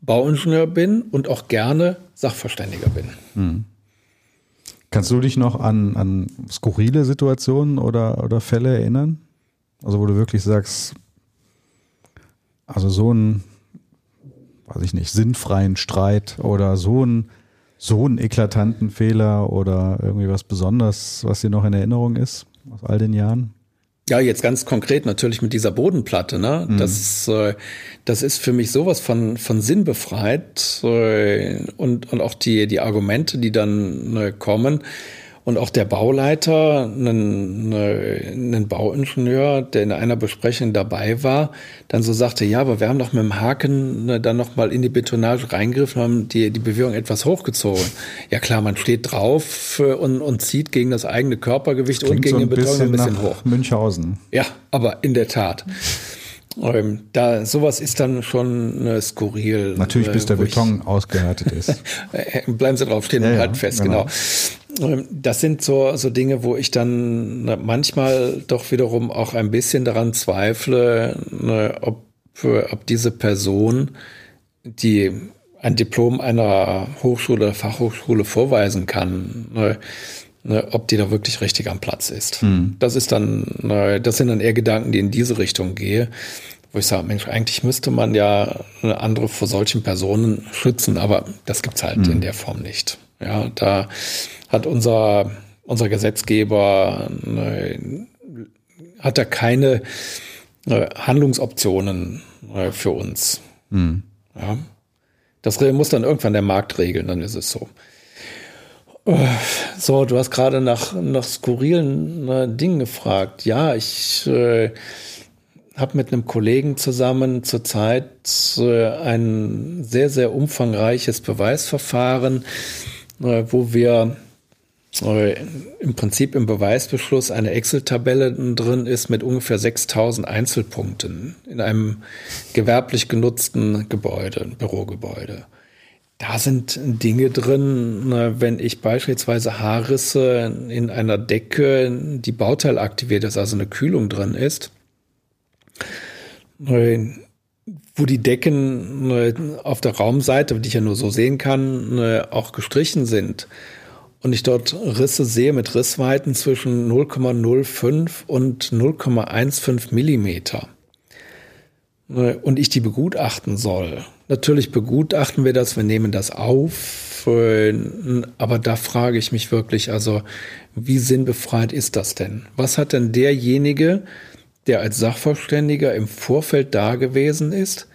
Bauingenieur bin und auch gerne Sachverständiger bin. Mhm. Kannst du dich noch an, an skurrile Situationen oder, oder Fälle erinnern? Also wo du wirklich sagst, also so einen, weiß ich nicht, sinnfreien Streit oder so einen, so einen eklatanten Fehler oder irgendwie was Besonderes, was dir noch in Erinnerung ist aus all den Jahren? Ja, jetzt ganz konkret natürlich mit dieser Bodenplatte. Ne? Mhm. Das, äh, das ist für mich sowas von, von Sinn befreit äh, und, und auch die, die Argumente, die dann äh, kommen. Und auch der Bauleiter, ein, ein Bauingenieur, der in einer Besprechung dabei war, dann so sagte, ja, aber wir haben doch mit dem Haken ne, dann noch mal in die Betonage reingegriffen, haben die, die Bewegung etwas hochgezogen. Ja klar, man steht drauf äh, und, und zieht gegen das eigene Körpergewicht und gegen so den Beton ein bisschen hoch. Münchhausen. Ja, aber in der Tat. Ähm, da sowas ist dann schon äh, skurril. Natürlich, bis äh, der Beton ausgehärtet ist. Bleiben Sie drauf stehen ja, und halten fest, genau. genau. Ähm, das sind so, so Dinge, wo ich dann manchmal doch wiederum auch ein bisschen daran zweifle, na, ob, ob diese Person, die ein Diplom einer Hochschule oder Fachhochschule vorweisen kann, na, ne, ob die da wirklich richtig am Platz ist. Mhm. Das ist dann, ne, das sind dann eher Gedanken, die in diese Richtung gehen, wo ich sage, Mensch, eigentlich müsste man ja andere vor solchen Personen schützen, aber das gibt's halt mhm. in der Form nicht. Ja, da hat unser, unser Gesetzgeber ne, hat da keine äh, Handlungsoptionen äh, für uns. Mhm. Ja. Das muss dann irgendwann der Markt regeln, dann ist es so. So, du hast gerade nach, nach skurrilen äh, Dingen gefragt. Ja, ich äh, habe mit einem Kollegen zusammen zurzeit äh, ein sehr, sehr umfangreiches Beweisverfahren, äh, wo wir äh, im Prinzip im Beweisbeschluss eine Excel-Tabelle drin ist mit ungefähr 6000 Einzelpunkten in einem gewerblich genutzten Gebäude, Bürogebäude. Da sind Dinge drin, wenn ich beispielsweise Haarrisse in einer Decke, die Bauteil aktiviert ist, also eine Kühlung drin ist, wo die Decken auf der Raumseite, die ich ja nur so sehen kann, auch gestrichen sind. Und ich dort Risse sehe mit Rissweiten zwischen 0,05 und 0,15 Millimeter und ich die begutachten soll, Natürlich begutachten wir das, wir nehmen das auf, aber da frage ich mich wirklich, also wie sinnbefreit ist das denn? Was hat denn derjenige, der als Sachverständiger im Vorfeld da gewesen ist.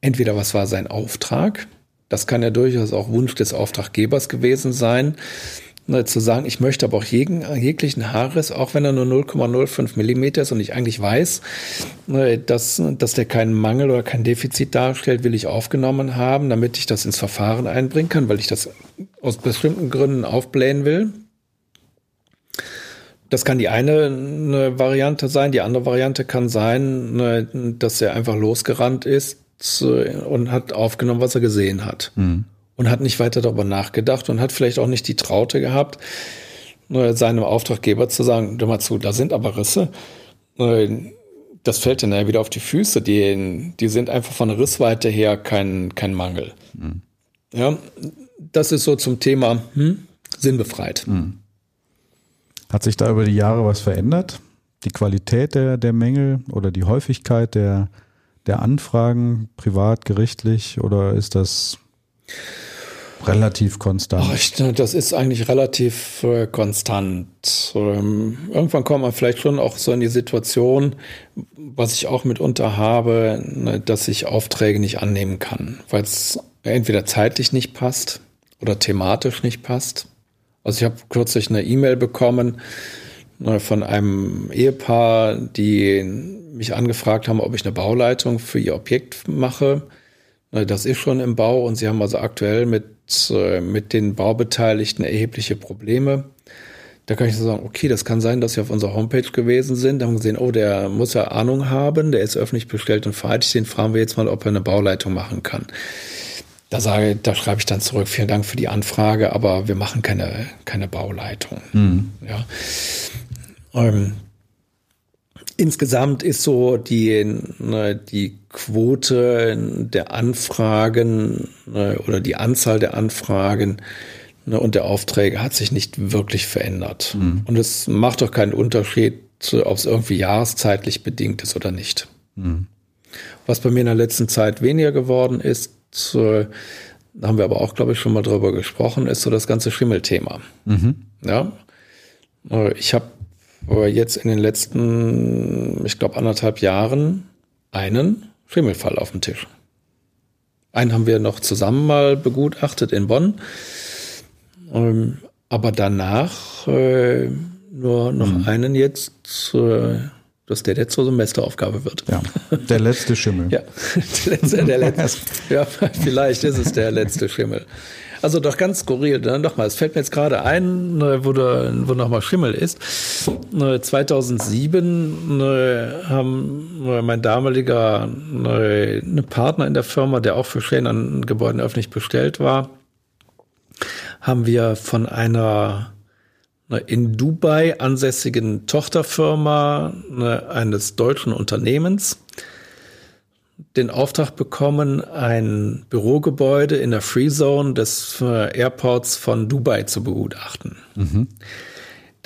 Entweder was war sein Auftrag, das kann ja durchaus auch Wunsch des Auftraggebers gewesen sein, ne, zu sagen, ich möchte aber auch jeden, jeglichen Haarriss, auch wenn er nur 0,05 Millimeter ist und ich eigentlich weiß, ne, dass, dass der keinen Mangel oder kein Defizit darstellt, will ich aufgenommen haben, damit ich das ins Verfahren einbringen kann, weil ich das aus bestimmten Gründen aufblähen will. Das kann die eine, eine Variante sein. Die andere Variante kann sein, ne, dass er einfach losgerannt ist und hat aufgenommen, was er gesehen hat. Mhm und hat nicht weiter darüber nachgedacht und hat vielleicht auch nicht die Traute gehabt, seinem Auftraggeber zu sagen, hör mal zu, da sind aber Risse. Das fällt dann ja wieder auf die Füße. Die, die sind einfach von Rissweite her kein, kein Mangel. Mhm. Ja, das ist so zum Thema hm, sinnbefreit. Mhm. Hat sich da über die Jahre was verändert? Die Qualität der, der Mängel oder die Häufigkeit der, der Anfragen, privat, gerichtlich, oder ist das relativ konstant. Ich, das ist eigentlich relativ äh, konstant. Ähm, irgendwann kommt man vielleicht schon auch so in die Situation, was ich auch mitunter habe, ne, dass ich Aufträge nicht annehmen kann, weil es entweder zeitlich nicht passt oder thematisch nicht passt. Also ich habe kürzlich eine E-Mail bekommen ne, von einem Ehepaar, die mich angefragt haben, ob ich eine Bauleitung für ihr Objekt mache. Ne, das ist schon im Bau und sie haben also aktuell mit äh, mit den Baubeteiligten erhebliche Probleme. Da kann ich so sagen, okay, das kann sein, dass sie auf unserer Homepage gewesen sind, Da haben gesehen, oh, der muss ja Ahnung haben, der ist öffentlich bestellt und fertig, den fragen wir jetzt mal, ob er eine Bauleitung machen kann. Da sage, da schreibe ich dann zurück, vielen Dank für die Anfrage, aber wir machen keine, keine Bauleitung. Mhm. Ja. Ähm, insgesamt ist so die, ne, die Quote der Anfragen ne, oder die Anzahl der Anfragen ne, und der Aufträge hat sich nicht wirklich verändert. Mhm. Und es macht doch keinen Unterschied, ob es irgendwie jahreszeitlich bedingt ist oder nicht. Mhm. Was bei mir in der letzten Zeit weniger geworden ist, äh, da haben wir aber auch, glaube ich, schon mal drüber gesprochen, ist so das ganze Schimmelthema. Mhm. Ja. Äh, ich habe jetzt in den letzten, ich glaube, anderthalb Jahren einen Schimmelfall auf dem Tisch. Einen haben wir noch zusammen mal begutachtet in Bonn. Ähm, aber danach äh, nur noch mhm. einen jetzt, äh, dass der jetzt zur Semesteraufgabe wird. Ja, der letzte Schimmel. ja, der letzte, der letzte, ja, vielleicht ist es der letzte Schimmel. Also doch ganz skurril. Ne? Nochmal, es fällt mir jetzt gerade ein, ne, wo, da, wo nochmal Schimmel ist. 2007 ne, haben mein damaliger Partner in der Firma, der auch für Schäden an Gebäuden öffentlich bestellt war, haben wir von einer in Dubai ansässigen Tochterfirma eines deutschen Unternehmens den Auftrag bekommen, ein Bürogebäude in der Free Zone des äh, Airports von Dubai zu begutachten. Mhm.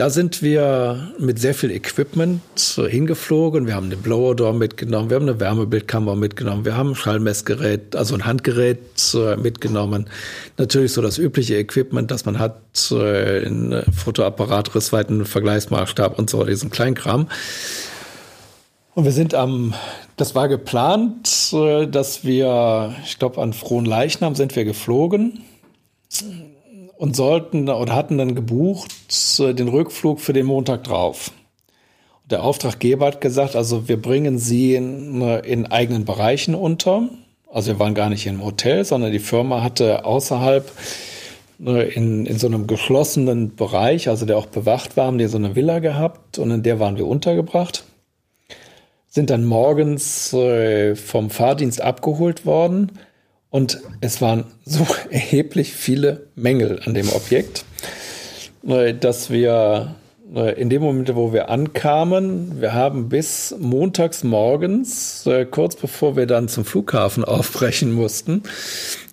Da sind wir mit sehr viel Equipment hingeflogen. Wir haben den Blower Door mitgenommen, wir haben eine Wärmebildkamera mitgenommen, wir haben ein Schallmessgerät, also ein Handgerät äh, mitgenommen. Natürlich so das übliche Equipment, das man hat, äh, ein Fotoapparat, Rissweiten, Vergleichsmaßstab und so, diesen Kleinkram. Und wir sind am das war geplant, äh, dass wir, ich glaube, an Frohen Leichnam sind wir geflogen und sollten oder hatten dann gebucht äh, den Rückflug für den Montag drauf. Der Auftraggeber hat gesagt, also wir bringen sie in, äh, in eigenen Bereichen unter. Also wir waren gar nicht im Hotel, sondern die Firma hatte außerhalb in, in so einem geschlossenen Bereich, also der auch bewacht war, haben die so eine Villa gehabt und in der waren wir untergebracht sind dann morgens äh, vom Fahrdienst abgeholt worden. Und es waren so erheblich viele Mängel an dem Objekt, äh, dass wir äh, in dem Moment, wo wir ankamen, wir haben bis montags morgens, kurz bevor wir dann zum Flughafen aufbrechen mussten,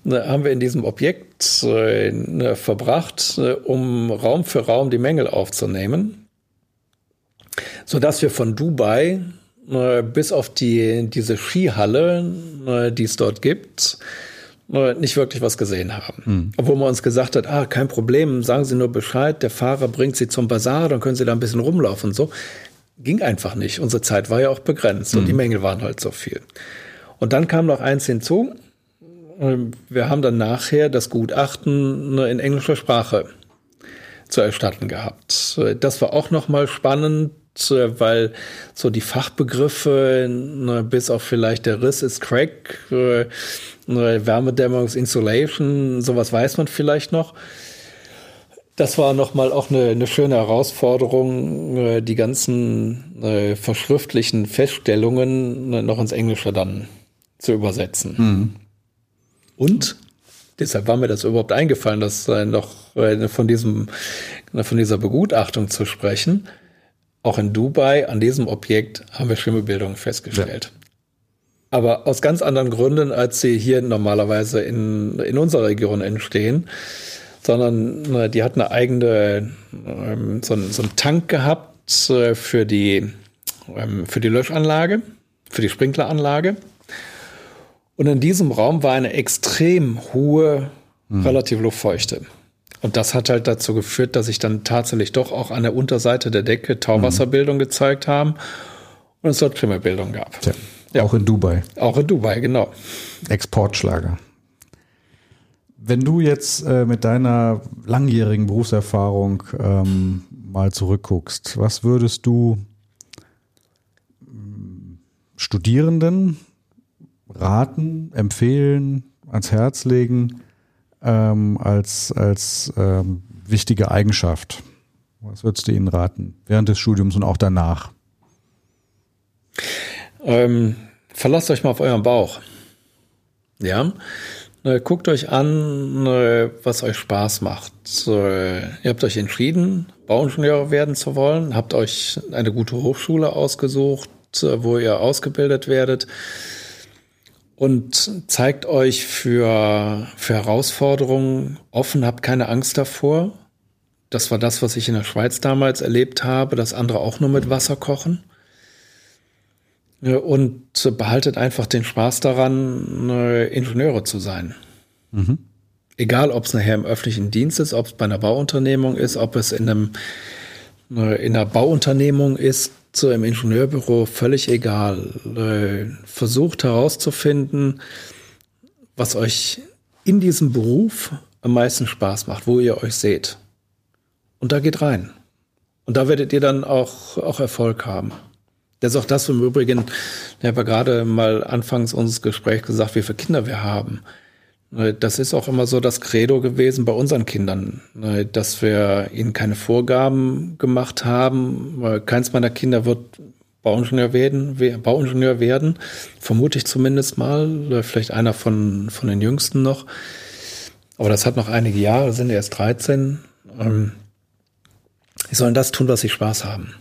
haben wir in diesem Objekt äh, verbracht, um Raum für Raum die Mängel aufzunehmen, sodass wir von Dubai bis auf die, diese Skihalle, äh, die es dort gibt, äh, nicht wirklich was gesehen haben. Hm. Obwohl man uns gesagt hat, ah, kein Problem, sagen Sie nur Bescheid, der Fahrer bringt Sie zum Bazar, dann können Sie da ein bisschen rumlaufen und so. ging einfach nicht. Unsere Zeit war ja auch begrenzt mhm. und die mhm. Mängel waren halt so viel. Und dann kam noch eins hinzu. Ähm, wir haben dann nachher das Gutachten in englischer Sprache zu erstatten gehabt. Das war auch nochmal spannend, weil so die Fachbegriffe, ne, bis auf vielleicht der Riss ist Crack, äh, ne, Wärmedämmung, Insulation, sowas weiß man vielleicht noch. Das war nochmal auch eine, eine schöne Herausforderung, äh, die ganzen äh, verschriftlichen Feststellungen ne, noch ins Englische dann zu übersetzen. Mhm. Und deshalb war mir das überhaupt eingefallen, dass äh, noch äh, von diesem, von dieser Begutachtung zu sprechen. Auch in Dubai an diesem Objekt haben wir Schimmelbildungen festgestellt. Ja. Aber aus ganz anderen Gründen, als sie hier normalerweise in, in unserer Region entstehen. Sondern die hat eine eigene, ähm, so, so einen Tank gehabt äh, für die, ähm, für die Löschanlage, für die Sprinkleranlage. Und in diesem Raum war eine extrem hohe mhm. relativ Luftfeuchte. Und das hat halt dazu geführt, dass sich dann tatsächlich doch auch an der Unterseite der Decke Tauwasserbildung mhm. gezeigt haben und es dort Schimmelbildung gab. Tja, ja. Auch in Dubai. Auch in Dubai, genau. Exportschlager. Wenn du jetzt äh, mit deiner langjährigen Berufserfahrung ähm, mal zurückguckst, was würdest du mm, Studierenden raten, empfehlen, ans Herz legen ähm, als, als ähm, wichtige Eigenschaft? Was würdest du ihnen raten, während des Studiums und auch danach? Ähm, verlasst euch mal auf euren Bauch. Ja. Äh, guckt euch an, äh, was euch Spaß macht. Ihr habt euch entschieden, Bauingenieur werden zu wollen, habt euch eine gute Hochschule ausgesucht, wo ihr ausgebildet werdet und zeigt euch für, für Herausforderungen offen, habt keine Angst davor. Das war das, was ich in der Schweiz damals erlebt habe, dass andere auch nur mit Wasser kochen. Und behaltet einfach den Spaß daran, Ingenieure zu sein. Mhm. Egal, ob es nachher im öffentlichen Dienst ist, ob es bei einer Bauunternehmung ist, ob es in einem in einer Bauunternehmung ist, so im Ingenieurbüro völlig egal. Äh, versucht herauszufinden, was euch in diesem Beruf am meisten Spaß macht, wo ihr euch seht. Und da geht rein. Und da werdet ihr dann auch, auch Erfolg haben. Das ist auch das im Übrigen, ich habe ja gerade mal anfangs unseres Gesprächs gesagt, wie viele Kinder wir haben. Äh, das ist auch immer so das Credo gewesen bei unseren Kindern, äh, dass wir ihnen keine Vorgaben gemacht haben. Keins meiner Kinder wird Bauingenieur werden, Bauingenieur werden, vermute ich zumindest mal. Vielleicht einer von, von den Jüngsten noch. Aber das hat noch einige Jahre, sind erst 13. Ähm, sie sollen das tun, was sie Spaß haben.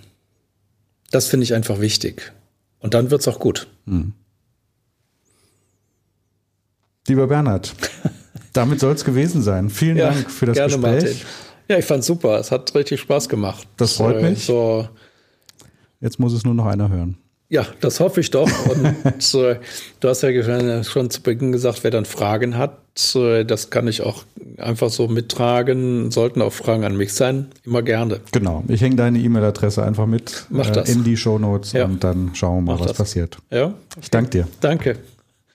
Das finde ich einfach wichtig. Und dann wird's auch gut. Mhm. Lieber Bernhard, damit soll es gewesen sein. Vielen ja, Dank für das gerne, Gespräch. Martin. Ja, ich fand super. Es hat richtig Spaß gemacht. Das freut mich. So, Jetzt muss es nur noch einer hören. Ja, das hoffe ich doch. Und äh, du hast ja schon zu Beginn gesagt, wer dann Fragen hat, äh, das kann ich auch einfach so mittragen. Sollten auch Fragen an mich sein, immer gerne. Genau. Ich hänge deine E-Mail-Adresse einfach mit Mach das. Äh, in die Show Notes ja. und dann schauen wir mal, Mach was das. passiert. Ja. Ich danke dir. Danke.